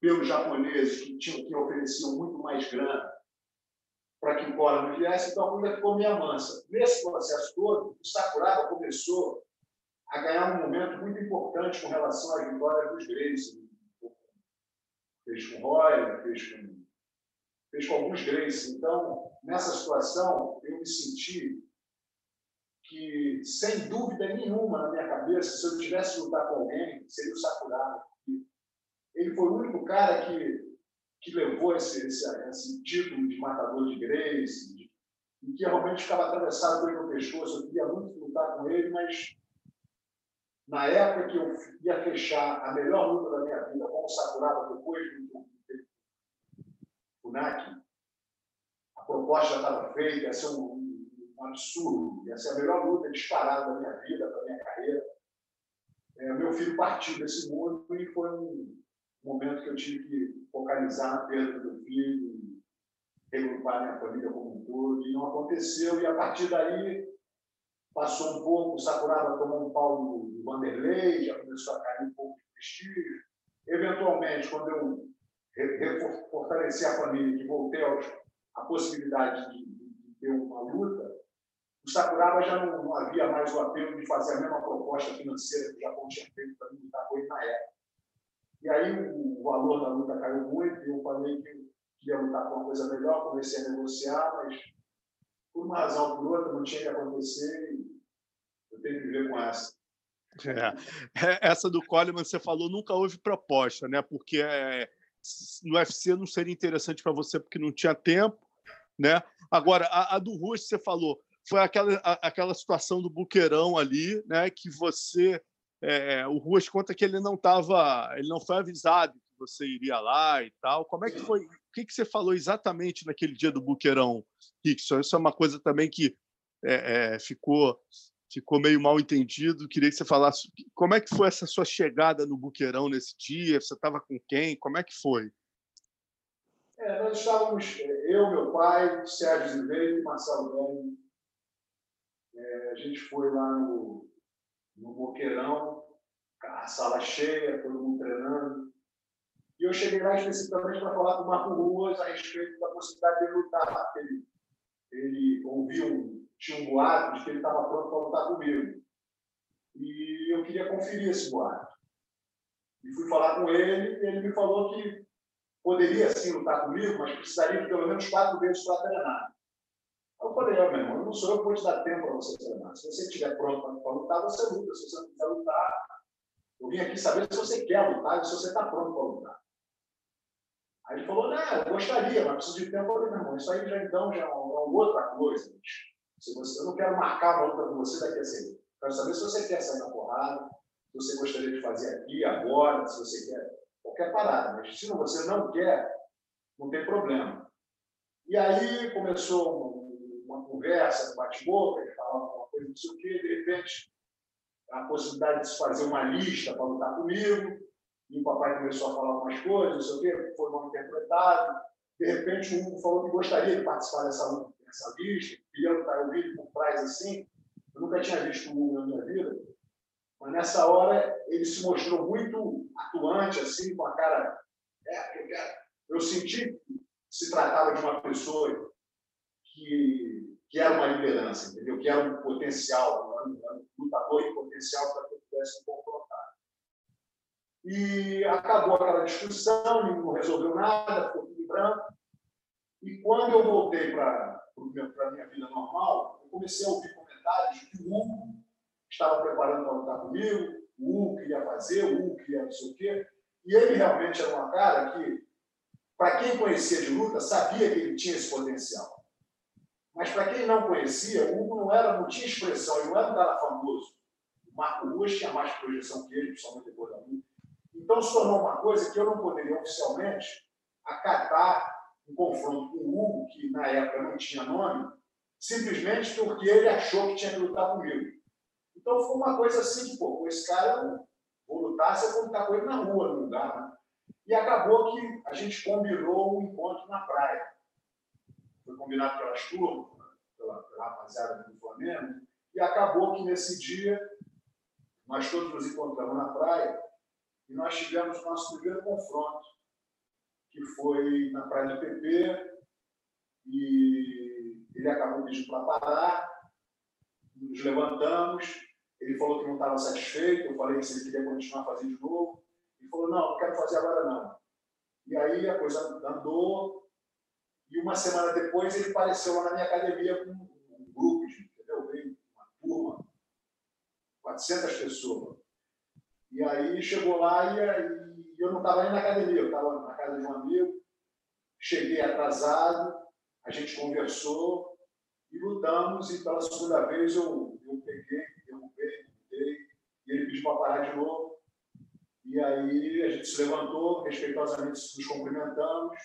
pelos japoneses que tinham que ofereciam muito mais grana para que Collor não viesse, então a coisa ficou meio mansa. Nesse processo todo, o Sakuraba começou a ganhar um momento muito importante com relação às vitórias dos Grace. Fez com Roy, fez com, fez com alguns Grace. Então, nessa situação, eu me senti que, sem dúvida nenhuma na minha cabeça, se eu tivesse lutar com alguém, seria o Sakuraba. Ele foi o único cara que, que levou esse, esse, esse título de matador de Grace, e que realmente ficava atravessado por ele no pescoço. Eu queria muito lutar com ele, mas na época que eu ia fechar a melhor luta da minha vida com o Sakuraba, depois do Funaki, a proposta já estava feita, ia ser um, um, absurdo, ia ser a melhor luta disparada da minha vida, da minha carreira. É, meu filho partiu desse mundo e foi um momento que eu tive que focalizar na perda do filho, regrupar minha família como um todo, e não aconteceu. E a partir daí, passou um pouco, o Sakuraba tomou um pau do, Vanderlei, já começou a cair um pouco de prestígio. Eventualmente, quando eu fortaleci a família, que voltei à possibilidade de, de, ter uma luta, o Sakuraba já não, não, havia mais o apelo de fazer a mesma proposta financeira que o Japão tinha feito para mim com ele na época. E aí o, valor da luta caiu muito e eu falei que queria lutar com uma coisa melhor, comecei a negociar, mas por uma razão ou por outra, não tinha que acontecer e eu tenho que viver com essa. É. Essa do Coleman, você falou, nunca houve proposta, né? Porque é, no UFC não seria interessante para você porque não tinha tempo, né? Agora, a, a do Rush, você falou, foi aquela, a, aquela situação do buqueirão ali, né? Que você, é, o Ruas conta que ele não estava, ele não foi avisado que você iria lá e tal. Como é que foi? O que, que você falou exatamente naquele dia do buqueirão, Rickson? Isso é uma coisa também que é, é, ficou ficou meio mal entendido. Queria que você falasse como é que foi essa sua chegada no Buqueirão nesse dia. Você estava com quem? Como é que foi? É, nós estávamos, eu, meu pai, Sérgio Ziveiro e Marcelo Gomes. É, a gente foi lá no, no Boqueirão, a sala cheia, todo mundo treinando. E eu cheguei lá especificamente para falar com o Marco Ruas a respeito da possibilidade de lutar. Ele, ele ouviu tinha um boato de que ele estava pronto para lutar comigo. E eu queria conferir esse boato. E fui falar com ele, e ele me falou que poderia sim lutar comigo, mas precisaria de pelo menos quatro vezes para treinar. Falei, meu irmão, não sou eu que vou te dar tempo para você treinar. Se você estiver pronto para lutar, você luta. Se você não quiser lutar, eu vim aqui saber se você quer lutar e se você está pronto para lutar. Aí ele falou, não, eu gostaria, mas preciso de tempo. Eu falei, meu irmão, isso aí já então já é uma outra coisa. Se você, eu não quero marcar uma luta com você daqui a seis Quero saber se você quer sair na porrada, se você gostaria de fazer aqui, agora, se você quer qualquer parada. Mas se você não quer, não tem problema. E aí começou conversa, um bate-boca, ele falava uma coisa, não sei o quê, de repente, a possibilidade de se fazer uma lista para lutar comigo, e o papai começou a falar algumas coisas, não sei o quê, foi mal interpretado. De repente, o Hugo falou que gostaria de participar dessa luta essa lista, queria estar o vídeo por trás assim. Eu nunca tinha visto um na minha vida, mas nessa hora ele se mostrou muito atuante, assim, com a cara. É, eu senti que se tratava de uma pessoa que, que era uma liderança, entendeu? Que era um potencial, um, um lutador em potencial para que eu pudesse confrontar. E acabou aquela discussão, não resolveu nada, ficou tudo branco. E quando eu voltei para a minha vida normal, eu comecei a ouvir comentários que o Hugo estava preparando para lutar comigo, o Hugo queria fazer, o Hugo queria não sei o quê. E ele realmente era uma cara que, para quem conhecia de luta, sabia que ele tinha esse potencial. Mas para quem não conhecia, o Hugo não, era, não tinha expressão, ele não era um cara famoso. O Marco Ruas tinha mais projeção que ele, principalmente depois da luta. Então se tornou uma coisa que eu não poderia oficialmente acatar um confronto com o Hugo, que na época não tinha nome, simplesmente porque ele achou que tinha que lutar comigo. Então foi uma coisa assim, pô, esse cara vou lutar eu for lutar com ele na rua, no lugar. Né? E acabou que a gente combinou um encontro na praia. Foi combinado pelas turmas, pela, pela rapaziada do Flamengo, e acabou que nesse dia nós todos nos encontramos na praia e nós tivemos nosso primeiro confronto, que foi na praia do PP, e ele acabou pedindo para parar, nos levantamos, ele falou que não estava satisfeito, eu falei que se ele queria continuar fazendo de novo, ele falou, não, não quero fazer agora não. E aí a coisa andou, e uma semana depois ele apareceu lá na minha academia com um grupo, entendeu? Veio uma turma, 400 pessoas. E aí chegou lá e, e eu não estava nem na academia, eu estava na casa de um amigo, cheguei atrasado, a gente conversou e lutamos, e pela segunda vez eu, eu peguei, derrubei, lutei, e ele pediu para parar de novo. E aí a gente se levantou, respeitosamente nos cumprimentamos,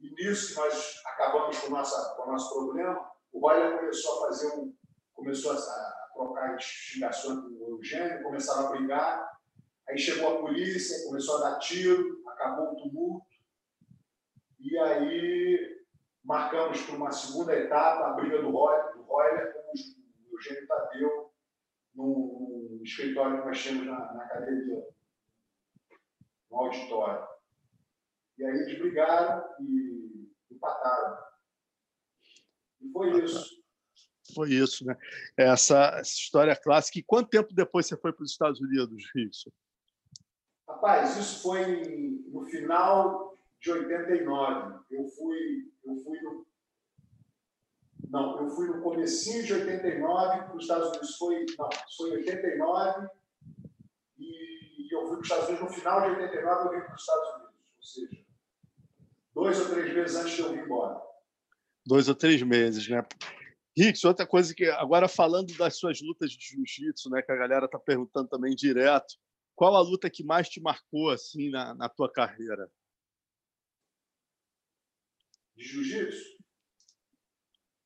e nisso nós acabamos com, nossa, com o nosso problema, o Baile começou a fazer um. começou a trocar xingações com o Eugênio, começaram a brigar. Aí chegou a polícia, começou a dar tiro, acabou o tumulto. E aí marcamos para uma segunda etapa a briga do Royler, do Royler com o Eugênio Tadeu, no, escritório que nós tínhamos na, na academia, no auditório. E aí eles brigaram e empataram. E foi isso. Foi isso, né? Essa, essa história clássica. E quanto tempo depois você foi para os Estados Unidos, Rickson? Rapaz, isso foi no final de 89. Eu fui, eu fui no, não, eu fui no comecinho de 89 para os Estados Unidos. Foi, não, foi em 89 e eu fui para os Estados Unidos no final de 89 eu vim para os Estados Unidos. Ou seja, dois ou três meses antes de eu ir embora. Dois ou três meses, né? Ricks, outra coisa que agora falando das suas lutas de jiu-jitsu, né, que a galera está perguntando também direto, qual a luta que mais te marcou assim na, na tua carreira? De jiu-jitsu?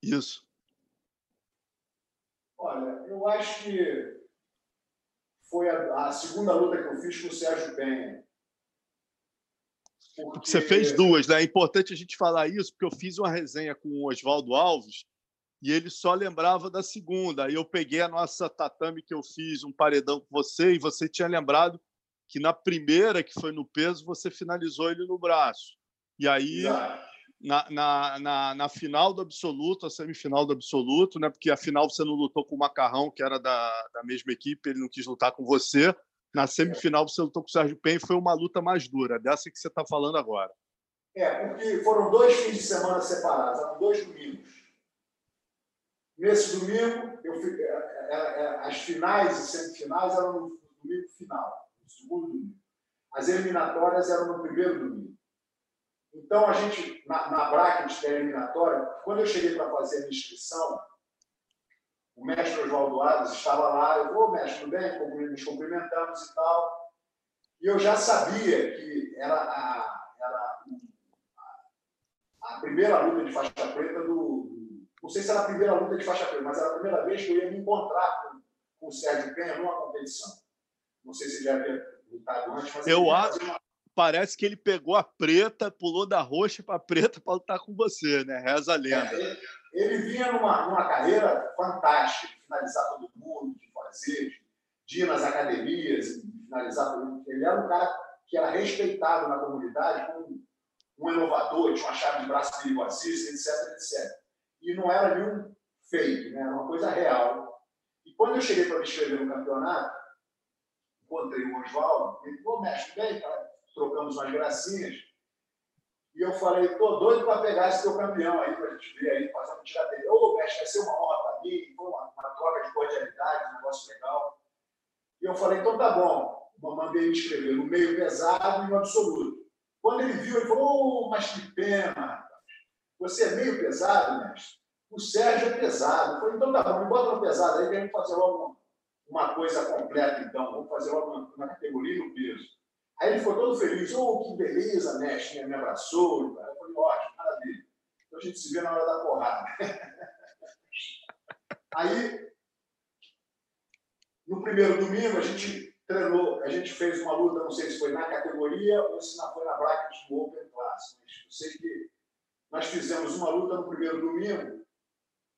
Isso. Olha, eu acho que foi a, a segunda luta que eu fiz com o Sérgio Penha. Porque... Você fez duas, né? É importante a gente falar isso, porque eu fiz uma resenha com o Oswaldo Alves e ele só lembrava da segunda. Aí eu peguei a nossa tatame que eu fiz, um paredão com você, e você tinha lembrado que na primeira, que foi no peso, você finalizou ele no braço. E aí, na, na, na, na, final do absoluto, a semifinal do absoluto, né? porque a final você não lutou com o Macarrão, que era da, da mesma equipe, ele não quis lutar com você. Na semifinal, você lutou com o Sérgio Pen e foi uma luta mais dura, dessa que você está falando agora. É, porque foram dois fins de semana separados, eram dois domingos. Nesse domingo, fui, é, é, é, as finais e semifinais eram no domingo final, no segundo domingo. As eliminatórias eram no primeiro domingo. Então, a gente, na, na bracket da eliminatória, quando eu cheguei para fazer a inscrição, o mestre Oswaldo Adas estava lá, eu vou, mestre, tudo bem? Nos cumprimentamos e tal. E eu já sabia que era a, era a, a primeira luta de faixa preta do. Não sei se era a primeira luta de faixa preta, mas era a primeira vez que eu ia me encontrar com, com o Sérgio Penha numa competição. Não sei se ele já havia lutado antes, mas. Eu acho. Uma... Parece que ele pegou a preta, pulou da roxa para a preta para lutar com você, né? Reza a lenda. É, ele vinha numa, numa carreira fantástica, de finalizar todo mundo, de fazer, de ir nas academias, de finalizar todo mundo. Ele era um cara que era respeitado na comunidade como um inovador, tinha uma chave de braço perigosíssima, etc, etc. E não era nenhum feito, né? era uma coisa real. E quando eu cheguei para me inscrever no campeonato, encontrei o Oswaldo, ele falou, mestre, bem, cara, trocamos umas gracinhas, e eu falei, tô doido para pegar esse teu campeão aí, para a gente ver aí, fazer um tiradeiro. Ô, mestre, vai ser uma honra para mim, uma, uma, troca de cordialidade, um negócio legal. E eu falei, então tá bom. Mandei ele escrever no meio pesado e no absoluto. Quando ele viu, ele falou, oh, mas que pena. Você é meio pesado, mestre? O Sérgio é pesado. Eu falei, então tá bom, me bota no pesado aí, que a gente fazer logo uma coisa completa, então. Vamos fazer logo uma, uma categoria no peso. Aí ele ficou todo feliz. Oh, que beleza, mestre. Me abraçou. Eu falei, ótimo, maravilha. Então a gente se vê na hora da porrada. Aí, no primeiro domingo, a gente treinou, a gente fez uma luta, não sei se foi na categoria ou se foi na bracket do Open Class, mas eu sei que nós fizemos uma luta no primeiro domingo,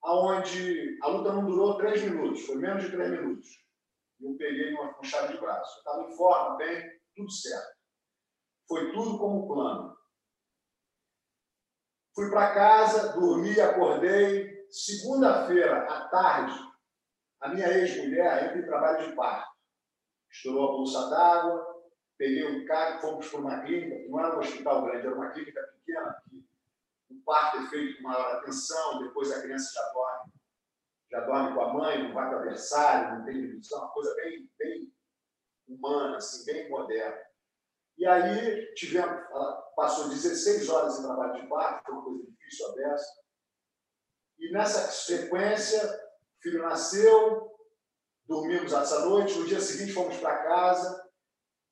aonde a luta não durou três minutos, foi menos de três minutos. Eu peguei uma puxada de braço. Estava em forma, bem, tudo certo. Foi tudo como plano. Fui para casa, dormi, acordei. Segunda-feira à tarde, a minha ex-mulher entra em trabalho de parto. Estourou a bolsa d'água, peguei um carro, fomos para uma clínica, não era um hospital grande, era uma clínica pequena, que o parto é feito com maior atenção, depois a criança já dorme, já dorme com a mãe, não vai para berçário, não tem divisão, uma coisa bem, bem humana, assim, bem moderna. E aí tivemos, passou 16 horas em trabalho de parto, foi uma coisa difícil a dessa. E nessa sequência, o filho nasceu, dormimos essa noite, no dia seguinte fomos para casa,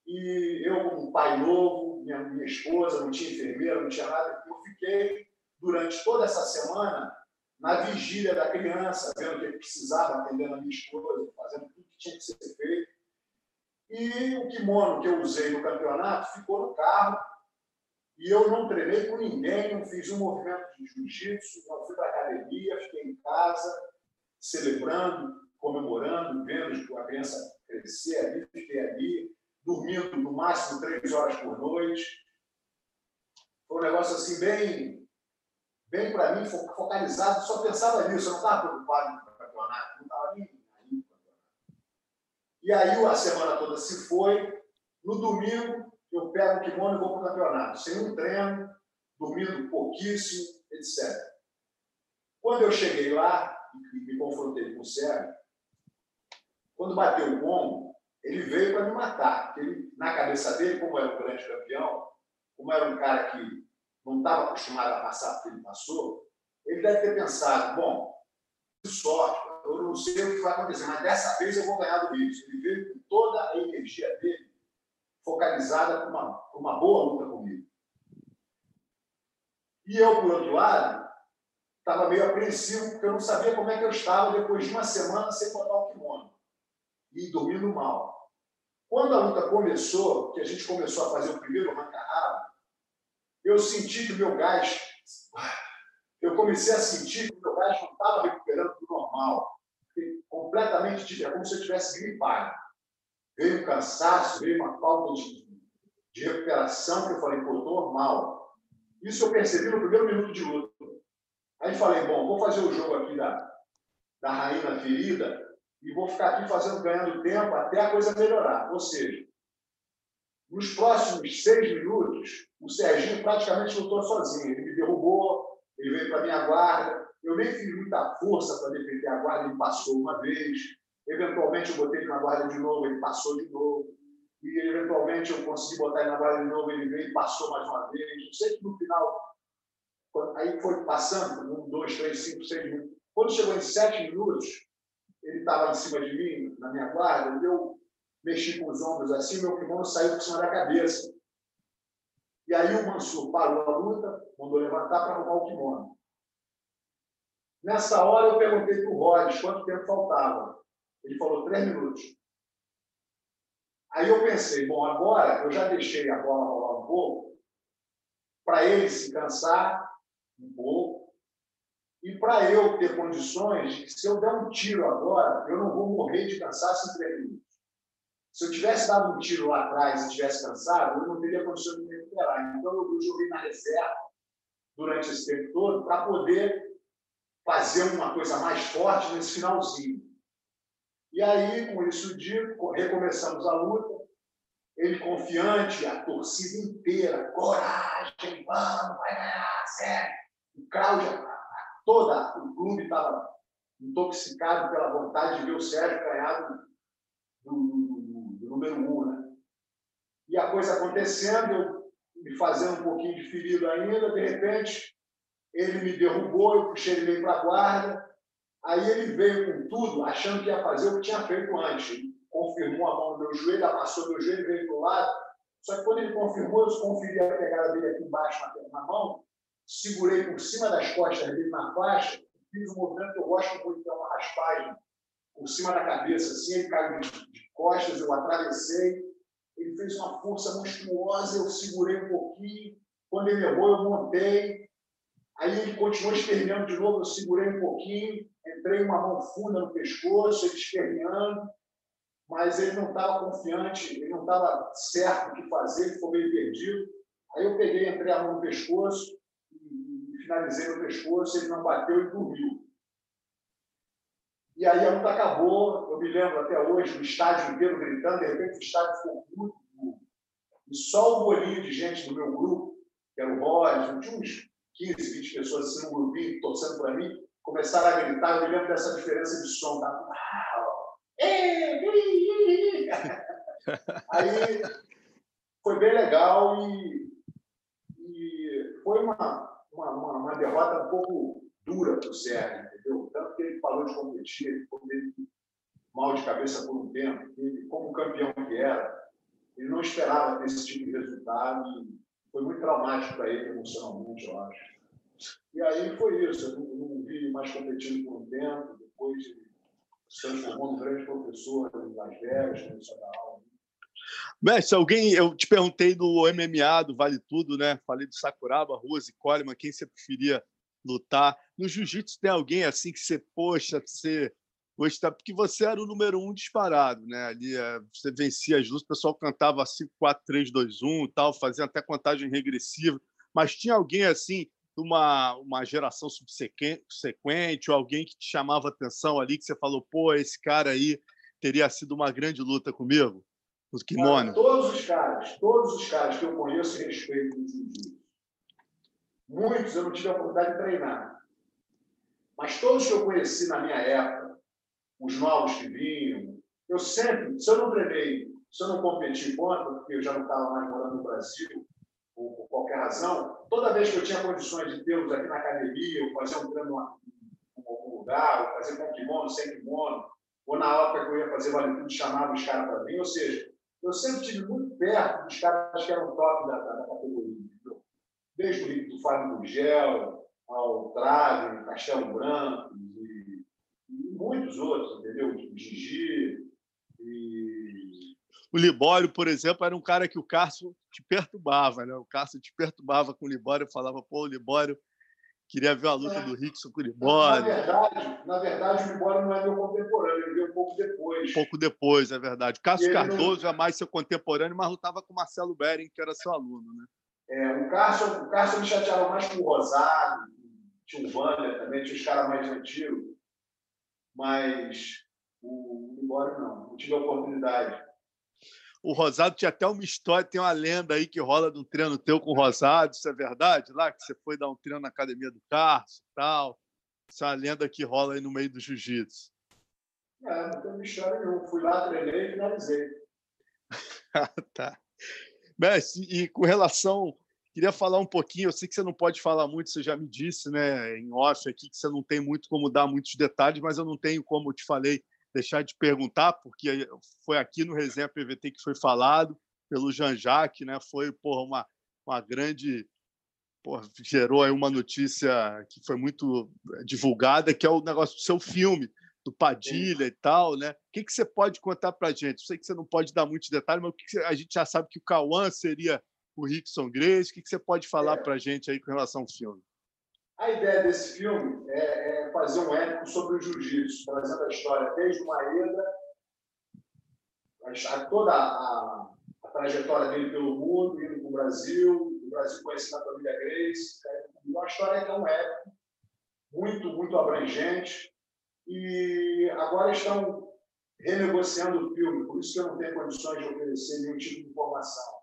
e eu, como pai novo, minha, minha esposa, não tinha enfermeira, não tinha nada, eu fiquei durante toda essa semana na vigília da criança, vendo o que precisava, atendendo a minha esposa, fazendo tudo que tinha que ser feito. E o kimono que eu usei no campeonato ficou no carro, e eu não treinei com ninguém, não fiz um movimento de jiu-jitsu, não fui para academia, fiquei em casa, celebrando, comemorando, vendo a criança crescer ali, fiquei ali, dormindo no máximo três horas por noite. Foi um negócio assim bem, bem para mim, focalizado, só pensava nisso, eu não estava preocupado com o campeonato, não estava nem E aí a semana toda se foi. No domingo, eu pego o kimono e vou para o campeonato, sem um treino, dormindo pouquíssimo, etc. Quando eu cheguei lá e me confrontei com o Sérgio, quando bateu o bombo, ele veio para me matar. Porque ele, na cabeça dele, como era um grande campeão, como era um cara que não estava acostumado a passar o que ele passou, ele deve ter pensado: bom, sorte, eu não sei o que vai acontecer, mas dessa vez eu vou ganhar do Rios. Ele veio com toda a energia dele focalizada para uma, uma boa luta comigo. E eu, por outro lado, estava meio apreensivo, porque eu não sabia como é que eu estava depois de uma semana sem botar o kimono e dormindo mal. Quando a luta começou, que a gente começou a fazer o primeiro arranca-rabo, eu senti que o meu gás, eu comecei a sentir que o meu gás não estava recuperando do normal. Completamente diferente, é como se eu tivesse gripado. Veio um cansaço, veio uma falta de, de recuperação, que eu falei, pô, normal. Isso eu percebi no primeiro minuto de luta. Aí falei, bom, vou fazer o jogo aqui da, da rainha ferida, e vou ficar aqui fazendo, ganhando tempo até a coisa melhorar. Ou seja, nos próximos seis minutos, o Serginho praticamente lutou sozinho. Ele me derrubou, ele veio para minha guarda. Eu nem fiz muita força para defender a guarda, ele passou uma vez. Eventualmente, eu botei ele na guarda de novo, ele passou de novo. E, eventualmente, eu consegui botar ele na guarda de novo, ele veio e passou mais uma vez. Eu sei que no final, aí foi passando, um, dois, três, cinco, seis minutos. Quando chegou em sete minutos, ele estava em cima de mim, na minha guarda, eu mexi com os ombros assim, meu kimono saiu por cima da cabeça. E aí o Mansur parou a luta, mandou levantar para arrumar o kimono. Nessa hora eu perguntei para o Rhodes quanto tempo faltava. Ele falou três minutos. Aí eu pensei, bom, agora eu já deixei a bola rolar um pouco, para ele se cansar um pouco, e para eu ter condições de que, se eu der um tiro agora, eu não vou morrer de cansaço em três minutos. Se eu tivesse dado um tiro lá atrás e tivesse cansado, eu não teria condições de me recuperar. Então, eu joguei na reserva durante esse tempo todo para poder fazer uma coisa mais forte nesse finalzinho. E aí, com isso dito, recomeçamos a luta. Ele confiante, a torcida inteira, coragem, vamos, vai ganhar, sério. O Cláudio toda o clube estava intoxicado pela vontade de ver o Sérgio ganhar do, do, do, número um. Né? E a coisa acontecendo, eu me fazendo um pouquinho de ferido ainda, de repente, ele me derrubou, eu puxei ele para a guarda, aí ele veio com tudo, achando que ia fazer o que tinha feito antes. Ele confirmou a mão no meu joelho, amassou meu joelho, veio para o lado. Só que quando ele confirmou, eu conferi a pegada dele aqui embaixo na, na mão, segurei por cima das costas dele na faixa, fiz um movimento que eu gosto muito, que é uma raspagem por cima da cabeça, assim, ele caiu de costas, eu atravessei, ele fez uma força monstruosa, eu segurei um pouquinho, quando ele errou, eu montei, aí ele continuou esperneando de novo, eu segurei um pouquinho, entrei uma mão funda no pescoço, ele esperneando, mas ele não estava confiante, ele não estava certo o que fazer, ele ficou meio perdido. Aí eu peguei, entrei a mão no pescoço e finalizei no pescoço, ele não bateu e dormiu. E aí a luta acabou, eu me lembro até hoje, o estádio inteiro gritando, de repente o estádio ficou muito duro. E só o bolinho de gente do meu grupo, que era o Roger, tinha uns 15, 20 pessoas assim, um grupinho, torcendo para mim, começaram a gritar, eu me lembro dessa diferença de som. Tá? Aí foi bem legal e, e foi uma, uma, uma, uma, derrota um pouco dura para o Sérgio, entendeu? Tanto que ele falou de competir, ele ficou meio mal de cabeça por um tempo, ele, como campeão que era, ele não esperava ter esse tipo de resultado foi muito traumático para ele emocionalmente, eu acho. E aí foi isso, eu não, não vi mais competindo por um tempo, depois se transformou num grande professor em Las Vegas, começou a dar aula. Mestre, alguém, eu te perguntei do MMA, do Vale Tudo, né? Falei do Sakuraba, Rose, Coleman, quem você preferia lutar. No jiu-jitsu tem alguém assim que você, poxa, você gostava, porque você era o número um disparado, né? Ali é, você vencia as lutas, o pessoal cantava 5, 4, 3, 2, 1 tal, fazia até contagem regressiva. Mas tinha alguém assim, uma, uma geração subsequente, ou alguém que te chamava atenção ali, que você falou, pô, esse cara aí teria sido uma grande luta comigo? Os kimonos. Todos os caras, todos os caras que eu conheço e respeito no jiu-jitsu. Muitos eu não tive a oportunidade de treinar. Mas todos que eu conheci na minha época, os novos que vinham, eu sempre, se eu não treinei, se eu não competi contra, porque eu já não estava mais morando no Brasil, por, qualquer razão, toda vez que eu tinha condições de tê-los aqui na academia, ou fazer um treino em algum lugar, ou fazer com kimono, sem kimono, ou na época que eu ia fazer vale tudo, chamava os caras para mim, ou seja, eu sempre estive muito perto dos caras que eram top da, da, da categoria. Desde o Fábio Gugel, ao Trave, Castelo Branco, muitos outros, entendeu? O Gigi. E... O Libório, por exemplo, era um cara que o Cássio te perturbava, né? O Cássio te perturbava com o Libório, falava, pô, o Libório Queria ver a luta é. do Rickson com o Libório. Na verdade, na verdade, o Libório não é meu contemporâneo, ele veio um pouco depois. Um pouco depois, é verdade. Cássio Cardoso não... é mais seu contemporâneo, mas lutava com o Marcelo Bering, que era seu aluno, né? É, o Cássio, o Cássio me chateava mais com o Rosado, tinha o Wander também, tinha os caras mais antigos, mas o Libório não, não tive a oportunidade. O Rosado tinha até uma história, tem uma lenda aí que rola de um treino teu com o Rosado, isso é verdade? Lá que você foi dar um treino na academia do Carso e tal. Isso é uma lenda que rola aí no meio do jiu-jitsu. É, não tem história nenhuma. Fui lá, treinei e finalizei. tá. Messi, e com relação. Queria falar um pouquinho, eu sei que você não pode falar muito, você já me disse, né, em off aqui, que você não tem muito como dar muitos detalhes, mas eu não tenho, como eu te falei, deixar de perguntar, porque foi aqui no Resenha PVT que foi falado pelo Jean-Jacques, né? Foi porra, uma, uma grande. Porra, gerou aí uma notícia que foi muito divulgada, que é o negócio do seu filme, do Padilha e tal, né? O que, que você pode contar para a gente? Eu sei que você não pode dar muitos detalhes, mas o que, que a gente já sabe que o Cauã seria o Rickson Grace. O que, que você pode falar é. para a gente aí com relação ao filme? A ideia desse filme é, é fazer um épico sobre o jiu-jitsu, trazendo a história desde o Maeda, a, toda a, a, trajetória dele pelo mundo, indo para o Brasil, o Brasil conhecendo a família Grace. É uma história que é um épico, muito, muito abrangente. E agora estão renegociando o filme, por isso que eu não tenho condições de oferecer nenhum tipo de informação.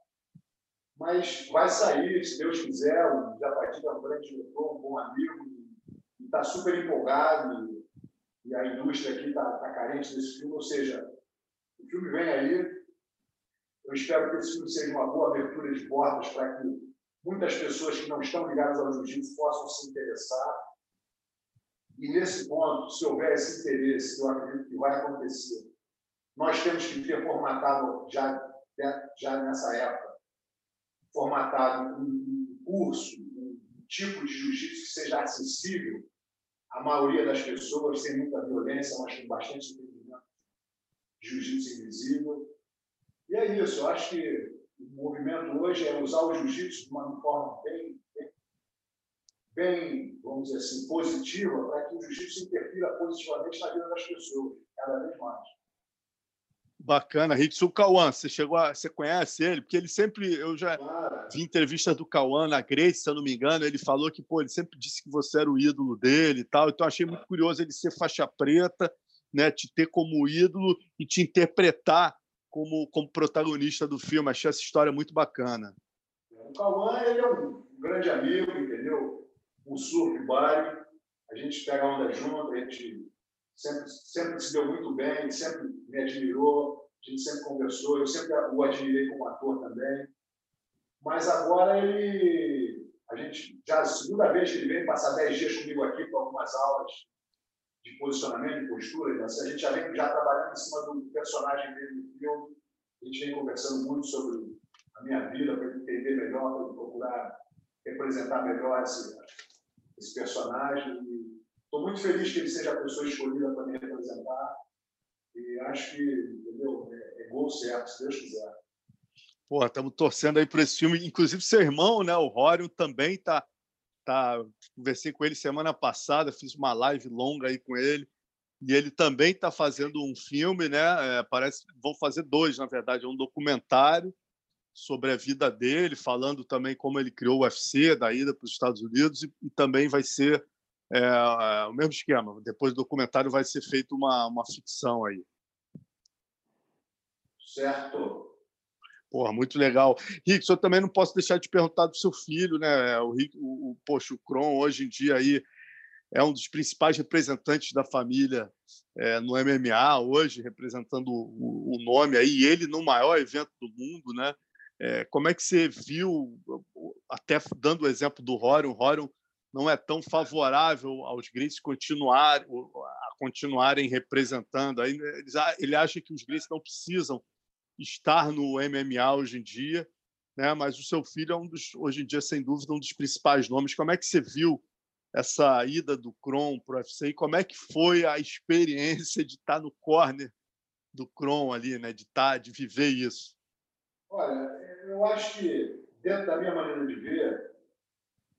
Mas vai sair, se Deus quiser. O Zapatino é um grande um bom amigo, e está super empolgado. E, e, a indústria aqui está tá carente desse filme. Ou seja, o filme vem aí. Eu espero que esse filme seja uma boa abertura de portas para que muitas pessoas que não estão ligadas ao jiu-jitsu possam se interessar. E nesse ponto, se houver esse interesse, eu acredito que vai acontecer, nós temos que ter formatado já, já nessa época formatado um curso, um tipo de jiu-jitsu que seja acessível à maioria das pessoas, sem muita violência, mas com bastante entendimento jiu-jitsu invisível. E é isso, eu acho que o movimento hoje é usar o jiu-jitsu de uma forma bem, bem, bem, vamos dizer assim, positiva, para que o jiu-jitsu interfira positivamente na vida das pessoas, cada vez mais. Bacana. O Cauã, você chegou a, você conhece ele? Porque ele sempre, eu já vi entrevistas do Cauã na Grace, se eu não me engano, ele falou que, pô, ele sempre disse que você era o ídolo dele e tal. Então achei muito curioso ele ser faixa preta, né, te ter como ídolo e te interpretar como, como protagonista do filme. Achei essa história muito bacana. O Cauã, ele é um grande amigo, entendeu? Um surf buddy. A gente pega onda junto, a gente sempre, sempre se deu muito bem, sempre me admirou, a gente sempre conversou, eu sempre o admirei como ator também. Mas agora ele, a gente, já a segunda vez que ele vem passar 10 dias comigo aqui para algumas aulas de posicionamento, de postura, né? a gente já vem já trabalhando em cima do personagem dele no filme, a gente vem conversando muito sobre a minha vida, para entender melhor, para procurar representar melhor esse, esse personagem. Estou muito feliz que ele seja a pessoa escolhida para me representar. E acho que, entendeu? É, é gol certo, se Deus quiser. Pô, estamos torcendo aí para esse filme. Inclusive, seu irmão, né, o Rório, também está. Tá, conversei com ele semana passada, fiz uma live longa aí com ele. E ele também está fazendo um filme, né? É, parece vão fazer dois, na verdade, é um documentário sobre a vida dele, falando também como ele criou o UFC, da ida para os Estados Unidos, e, e também vai ser é, é, o mesmo esquema. Depois do documentário vai ser feita uma, uma ficção aí. Certo. Porra, muito legal. Rick, eu também não posso deixar de perguntar do seu filho, né? O Rick, o, o, poxa, o Kron hoje em dia aí é um dos principais representantes da família é, no MMA hoje, representando o, o, nome aí, ele no maior evento do mundo, né? É, como é que você viu, até dando o exemplo do Rorion, Rorion não é tão favorável aos greys continuar, a continuarem representando. Aí ele acha que os greys não precisam estar no MMA hoje em dia, né? mas o seu filho é um dos, hoje em dia, sem dúvida, um dos principais nomes. Como é que você viu essa ida do Kron para o UFC e como é que foi a experiência de estar no corner do Kron ali, né? de, estar, de viver isso? Olha, eu acho que, dentro da minha maneira de ver,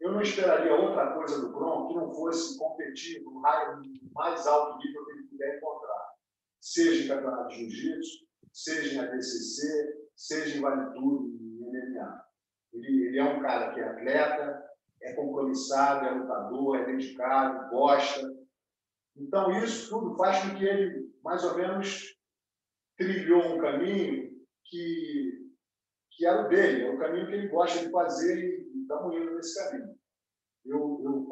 eu não esperaria outra coisa do Kron que não fosse competir no raio mais alto nível que ele puder encontrar. Seja em campeonato de jiu-jitsu, seja em ADCC, seja em vale tudo, em MMA. Ele, ele é um cara que é atleta, é compromissado, é lutador, é dedicado, gosta. Então, isso tudo faz com que ele, mais ou menos, trilhou um caminho que, que era o dele, é o caminho que ele gosta de fazer estamos indo nesse caminho. Eu, eu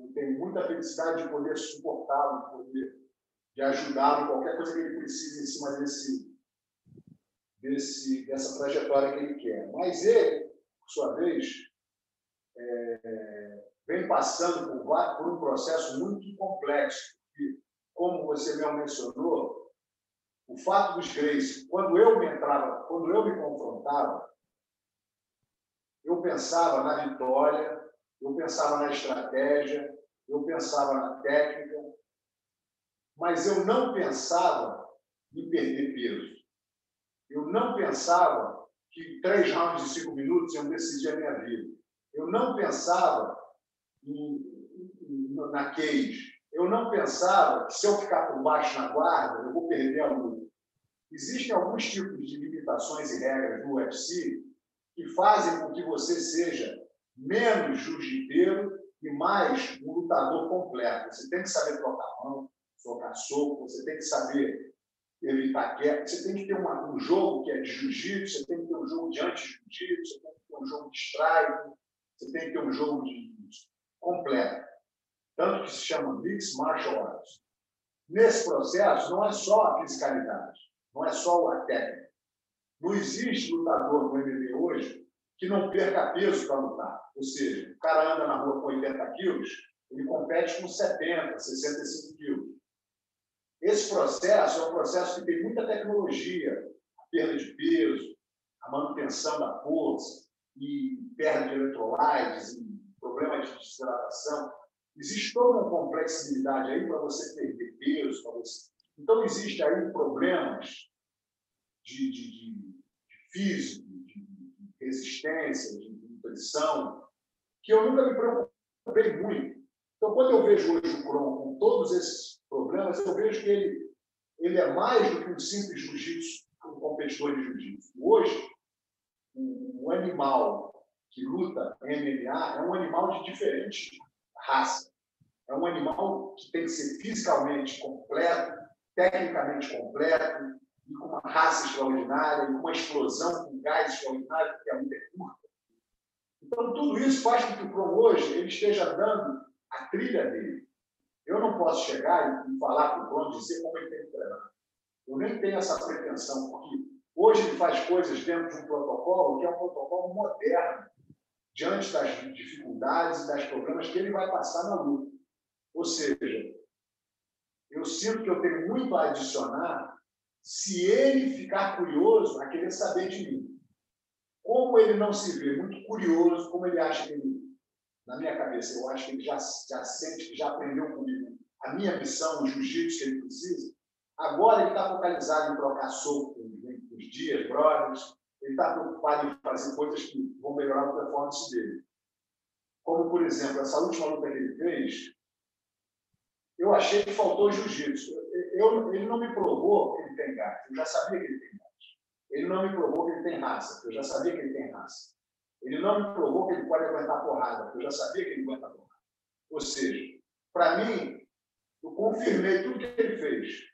eu tenho muita felicidade de poder suportá-lo, de poder de ajudá-lo qualquer coisa que ele precise em cima desse, desse, dessa trajetória que ele quer. Mas ele, por sua vez, é, vem passando por, por um processo muito complexo. E, como você mesmo mencionou, o fato dos Grace, quando eu me entrava, quando eu me confrontava, eu pensava na vitória, eu pensava na estratégia, eu pensava na técnica, mas eu não pensava em perder peso. Eu não pensava que três rounds de cinco minutos iam decidir a minha vida. Eu não pensava em, em, na cage. Eu não pensava que se eu ficar por baixo na guarda, eu vou perder a luta. Existem alguns tipos de limitações e regras no UFC que fazem com que você seja menos jiu-jiteiro e mais um lutador completo. Você tem que saber trocar mão, trocar soco, você tem que saber evitar queda, você tem que ter uma, um jogo que é de jiu-jitsu, você tem que ter um jogo de anti-jiu-jitsu, você tem que ter um jogo de strike, você tem que ter um jogo de completo. Tanto que se chama Mixed Martial Arts. Nesse processo, não é só a fiscalidade, não é só a técnica. Não existe lutador no MMA hoje que não perca peso para lutar. Ou seja, o cara anda na rua com 80 quilos, ele compete com 70, 65 quilos. Esse processo é um processo que tem muita tecnologia, a perda de peso, a manutenção da força, e perda de eletrolites, e problemas de desidratação. Existe toda uma complexidade aí para você perder peso, você Então, existem aí problemas de, de, de físico, de, resistência, de nutrição, que eu nunca me preocupei muito. Então, quando eu vejo hoje o Kron com todos esses problemas, eu vejo que ele, ele é mais do que um simples jiu-jitsu, um competidor de jiu-jitsu. Hoje, um animal que luta MMA é um animal de diferente raça. É um animal que tem que ser fisicamente completo, tecnicamente completo, e com uma raça extraordinária, e com uma explosão com gás extraordinário, porque a luta é curta. Então, tudo isso faz com que o Pro hoje ele esteja dando a trilha dele. Eu não posso chegar e falar para o Pro dizer como ele tem que treinar. Eu nem tenho essa pretensão, porque hoje ele faz coisas dentro de um protocolo que é um protocolo moderno, diante das dificuldades e das problemas que ele vai passar na luta. Ou seja, eu sinto que eu tenho muito a adicionar se ele ficar curioso a querer saber de mim. Como ele não se vê muito curioso, como ele acha que ele, na minha cabeça, eu acho que ele já, já sente, já aprendeu comigo a minha missão, o jiu-jitsu que ele precisa, agora ele está focalizado em trocar soco com os dias, brothers, ele está preocupado em fazer coisas que vão melhorar a performance dele. Como, por exemplo, essa última luta que ele fez, eu achei que faltou jiu-jitsu. Ele não me provou que ele tem gás, eu já sabia que ele tem gás. Ele não me provou que ele tem raça, eu já sabia que ele tem raça. Ele não me provou que ele pode aguentar porrada, eu já sabia que ele aguenta porrada. Ou seja, para mim, eu confirmei tudo que ele fez.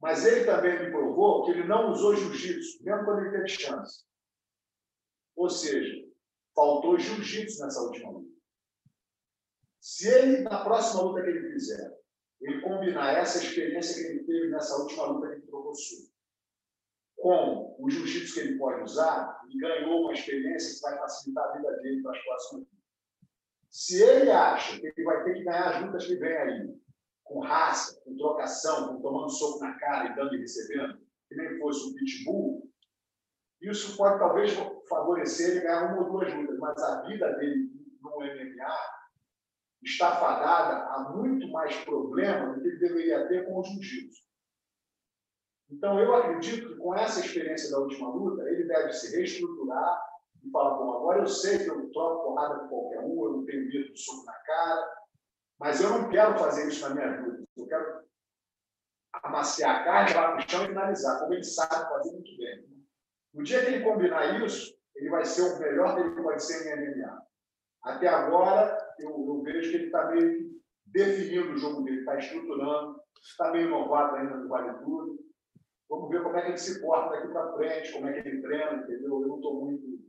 Mas ele também me provou que ele não usou jiu-jitsu, mesmo quando ele teve chance. Ou seja, faltou jiu-jitsu nessa última luta. Se ele, na próxima luta que ele fizer, ele combinar essa experiência que ele teve nessa última luta que ele trocou com o jiu-jitsu que ele pode usar, ele ganhou uma experiência que vai facilitar a vida dele para as próximas lutas. Se ele acha que ele vai ter que ganhar as lutas que vem aí, com raça, com trocação, com tomando soco na cara e dando e recebendo, que nem fosse um pitbull, isso pode talvez favorecer ele ganhar uma ou duas lutas, mas a vida dele no MMA está fadada a muito mais problema do que ele deveria ter com o jiu-jitsu. Então, eu acredito que com essa experiência da última luta, ele deve se reestruturar e falar: bom, agora eu sei que eu troco porrada com qualquer um, eu não tenho medo do soco na cara, mas eu não quero fazer isso na minha vida. Eu quero amaciar a carne, lá no chão e finalizar, como ele sabe fazer muito bem. No dia que ele combinar isso, ele vai ser o melhor que ele pode ser em MMA. Até agora, eu, eu vejo que ele está meio definindo o jogo dele, está estruturando, está meio novato ainda no Vale Tudo. Vamos ver como é que ele se porta daqui para frente, como é que ele treina, entendeu? Eu não estou muito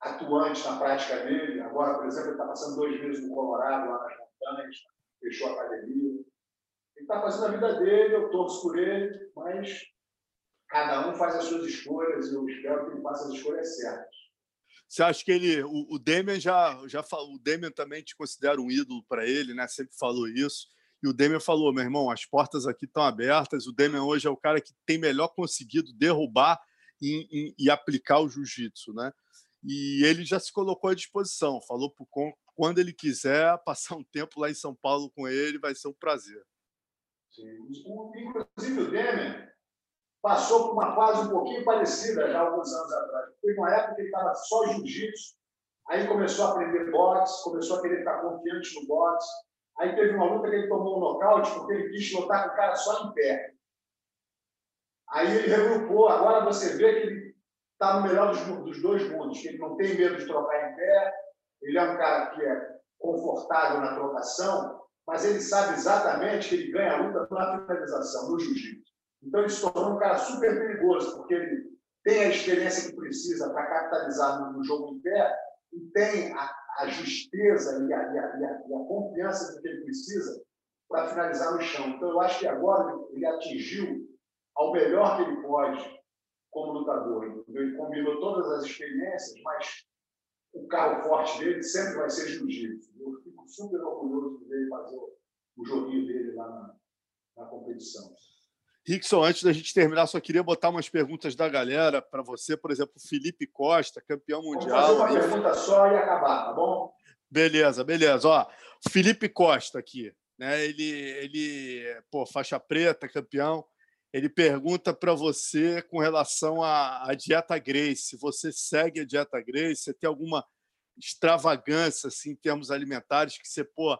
atuante na prática dele. Agora, por exemplo, ele está passando dois meses no Colorado, lá nas montanhas, fechou a academia. Ele está fazendo a vida dele, eu torço por ele, mas cada um faz as suas escolhas e eu espero que ele faça as escolhas certas. Você acha que ele, o, o Demian já, já falou, o Demian também te considera um ídolo para ele, né? Sempre falou isso. E o Demian falou, meu irmão, as portas aqui estão abertas. O Demian hoje é o cara que tem melhor conseguido derrubar e, e, e aplicar o jiu-jitsu, né? E ele já se colocou à disposição, falou para quando ele quiser passar um tempo lá em São Paulo com ele, vai ser um prazer. Sim. Inclusive o Demian passou por uma fase um pouquinho parecida já alguns anos atrás. Teve uma época que ele estava só jiu-jitsu, aí começou a aprender boxe, começou a querer ficar confiante no boxe. Aí teve uma luta que ele tomou um nocaute porque ele quis lutar com o cara só em pé. Aí ele regrupou. Agora você vê que ele está no melhor dos, dos, dois mundos, que ele não tem medo de trocar em pé, ele é um cara que é confortável na trocação, mas ele sabe exatamente que ele ganha a luta na finalização, no jiu-jitsu. Então ele se tornou um cara super perigoso, porque ele tem a experiência que precisa para capitalizar no, jogo em pé e tem a, a justeza e a, e, a, e a, confiança que ele precisa para finalizar no chão. Então eu acho que agora ele atingiu ao melhor que ele pode como lutador. Entendeu? Ele combinou todas as experiências, mas o carro forte dele sempre vai ser jiu-jitsu. Eu fico super orgulhoso de ver ele fazer o joguinho dele lá na, na competição. Rickson, antes da gente terminar, só queria botar umas perguntas da galera para você, por exemplo, Felipe Costa, campeão mundial. Vamos fazer uma pergunta só e acabar, tá bom? Beleza, beleza. Ó, Felipe Costa aqui. né? Ele, ele, pô, faixa preta, campeão. Ele pergunta para você com relação à, à dieta Grace. Se você segue a dieta Grace, você tem alguma extravagância assim, em termos alimentares que você, pô,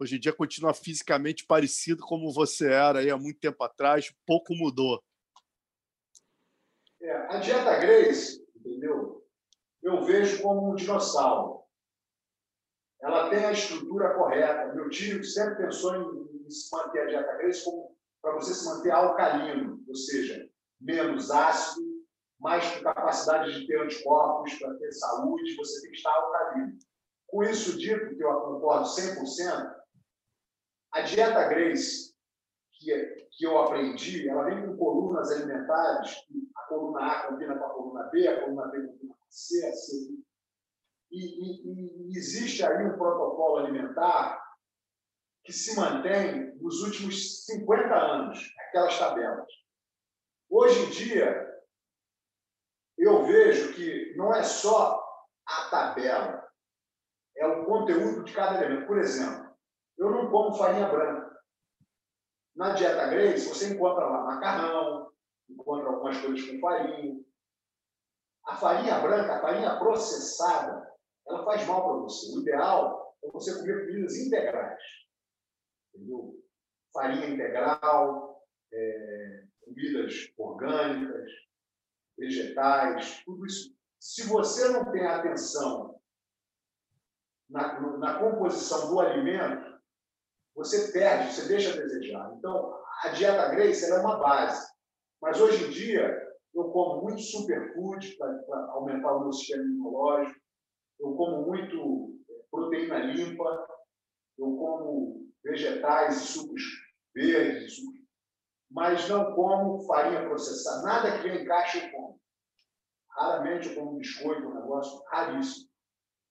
hoje em dia continua fisicamente parecido como você era aí há muito tempo atrás, pouco mudou. É, a dieta Grace, entendeu? Eu vejo como um dinossauro. Ela tem a estrutura correta. Meu tio sempre pensou em, em se manter a dieta Grace como para você se manter alcalino, ou seja, menos ácido, mais com capacidade de ter anticorpos, para ter saúde, você tem que estar alcalino. Com isso dito, que eu concordo 100%, a dieta Grace, que, que eu aprendi, ela vem com colunas alimentares, a coluna A combina com a coluna B, a coluna B combina com a C, a C. E, e, e existe aí um protocolo alimentar que se mantém nos últimos 50 anos, aquelas tabelas. Hoje em dia, eu vejo que não é só a tabela, é o conteúdo de cada elemento. Por exemplo, eu não como farinha branca. Na dieta Grace, você encontra lá macarrão, encontra algumas coisas com farinha. A farinha branca, a farinha processada, ela faz mal para você. O ideal é você comer comidas integrais entendeu? farinha integral, é, comidas orgânicas, vegetais, tudo isso. Se você não tem atenção na, na composição do alimento, você perde, você deixa a desejar. Então, a dieta Grace é uma base. Mas hoje em dia, eu como muito superfood para aumentar o meu sistema imunológico, eu como muito proteína limpa, eu como vegetais e sucos verdes, sucos, mas não como farinha processada. Nada que vem em caixa eu como. Raramente eu como biscoito, um negócio raríssimo.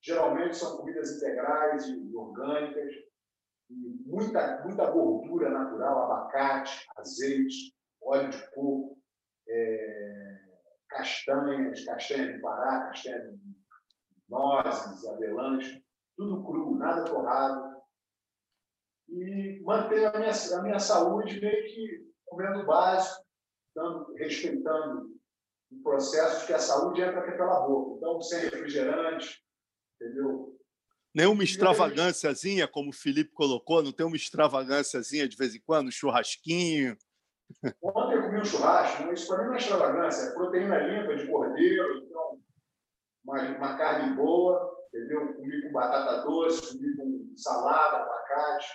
Geralmente são comidas integrais e orgânicas, muita, muita gordura natural, abacate, azeite, óleo de coco, é, castanhas, castanha de Pará, castanha de nozes, avelãs, tudo cru, nada torrado, e manter a minha, a minha saúde meio que comendo básico, dando, respeitando o processo que a saúde entra pela boca. Então, sem refrigerante, entendeu? Nenhuma extravagânciazinha, como o Felipe colocou, não tem uma extravagânciazinha de vez em quando, um churrasquinho. Ontem eu comi um churrasco, mas isso para mim não é extravagância, é proteína limpa de cordeiro, então, uma, uma carne boa, entendeu? Comi com batata doce, comi com salada, abacate,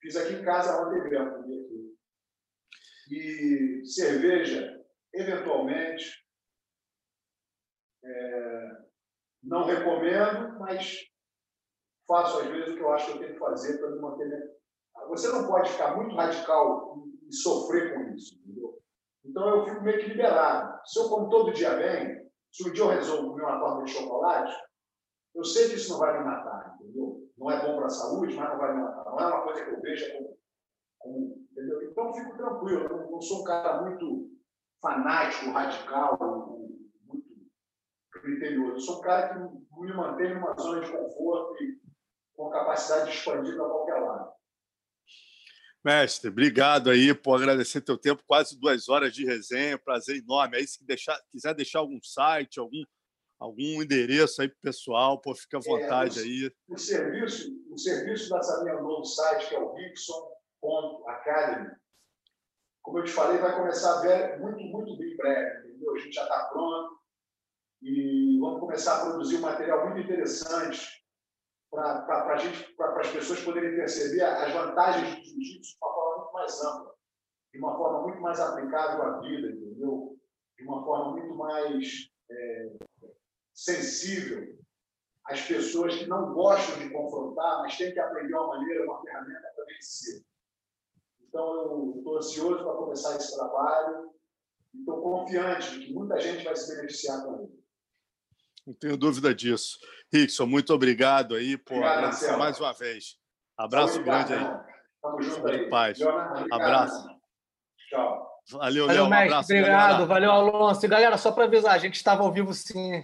Fiz aqui em casa ontem mesmo, aqui. E cerveja, eventualmente, é, não recomendo, mas faço às vezes o que eu acho que eu tenho que fazer para me manter. Você não pode ficar muito radical e sofrer com isso, entendeu? Então eu fico meio que liberado. Se eu como todo dia bem, se um dia eu resolvo comer uma torta de chocolate, eu sei que isso não vai me matar, entendeu? não é bom para a saúde, mas não vai me matar. Não é uma coisa que eu veja como. como entendeu? Então, fico tranquilo. Eu não, não sou um cara muito fanático, radical, muito criterioso. Eu sou um cara que me mantém numa zona de conforto e com capacidade de expandir para qualquer lado. Mestre, obrigado aí por agradecer teu tempo, quase duas horas de resenha, prazer enorme. Aí, se deixar, quiser deixar algum site, algum algum endereço aí para o pessoal, pô, fica à é, vontade é, o, aí. O serviço, o serviço dessa minha novo site, que é o Rickson.academy, como eu te falei, vai começar ver, muito, muito bem breve, entendeu? A gente já está pronto e vamos começar a produzir um material muito interessante para gente, para as pessoas poderem perceber as vantagens do jiu-jitsu de uma forma muito mais ampla, de uma forma muito mais aplicável à vida, entendeu? De uma forma muito mais é, sensível às pessoas que não gostam de confrontar, mas têm que aprender uma maneira, uma ferramenta para vencer. Então, eu estou ansioso para começar esse trabalho e estou confiante de que muita gente vai se beneficiar com ele. Não tenho dúvida disso. Rickson, muito obrigado aí por obrigado, agradecer mais uma vez. Abraço grande aí. Tamo junto aí. Paz. Abraço. Tchau. Valeu, Léo. Um abraço. Obrigado. Valeu, Alonso. E, galera, só para avisar, a gente estava ao vivo sim.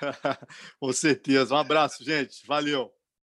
Com certeza. Um abraço, gente. Valeu.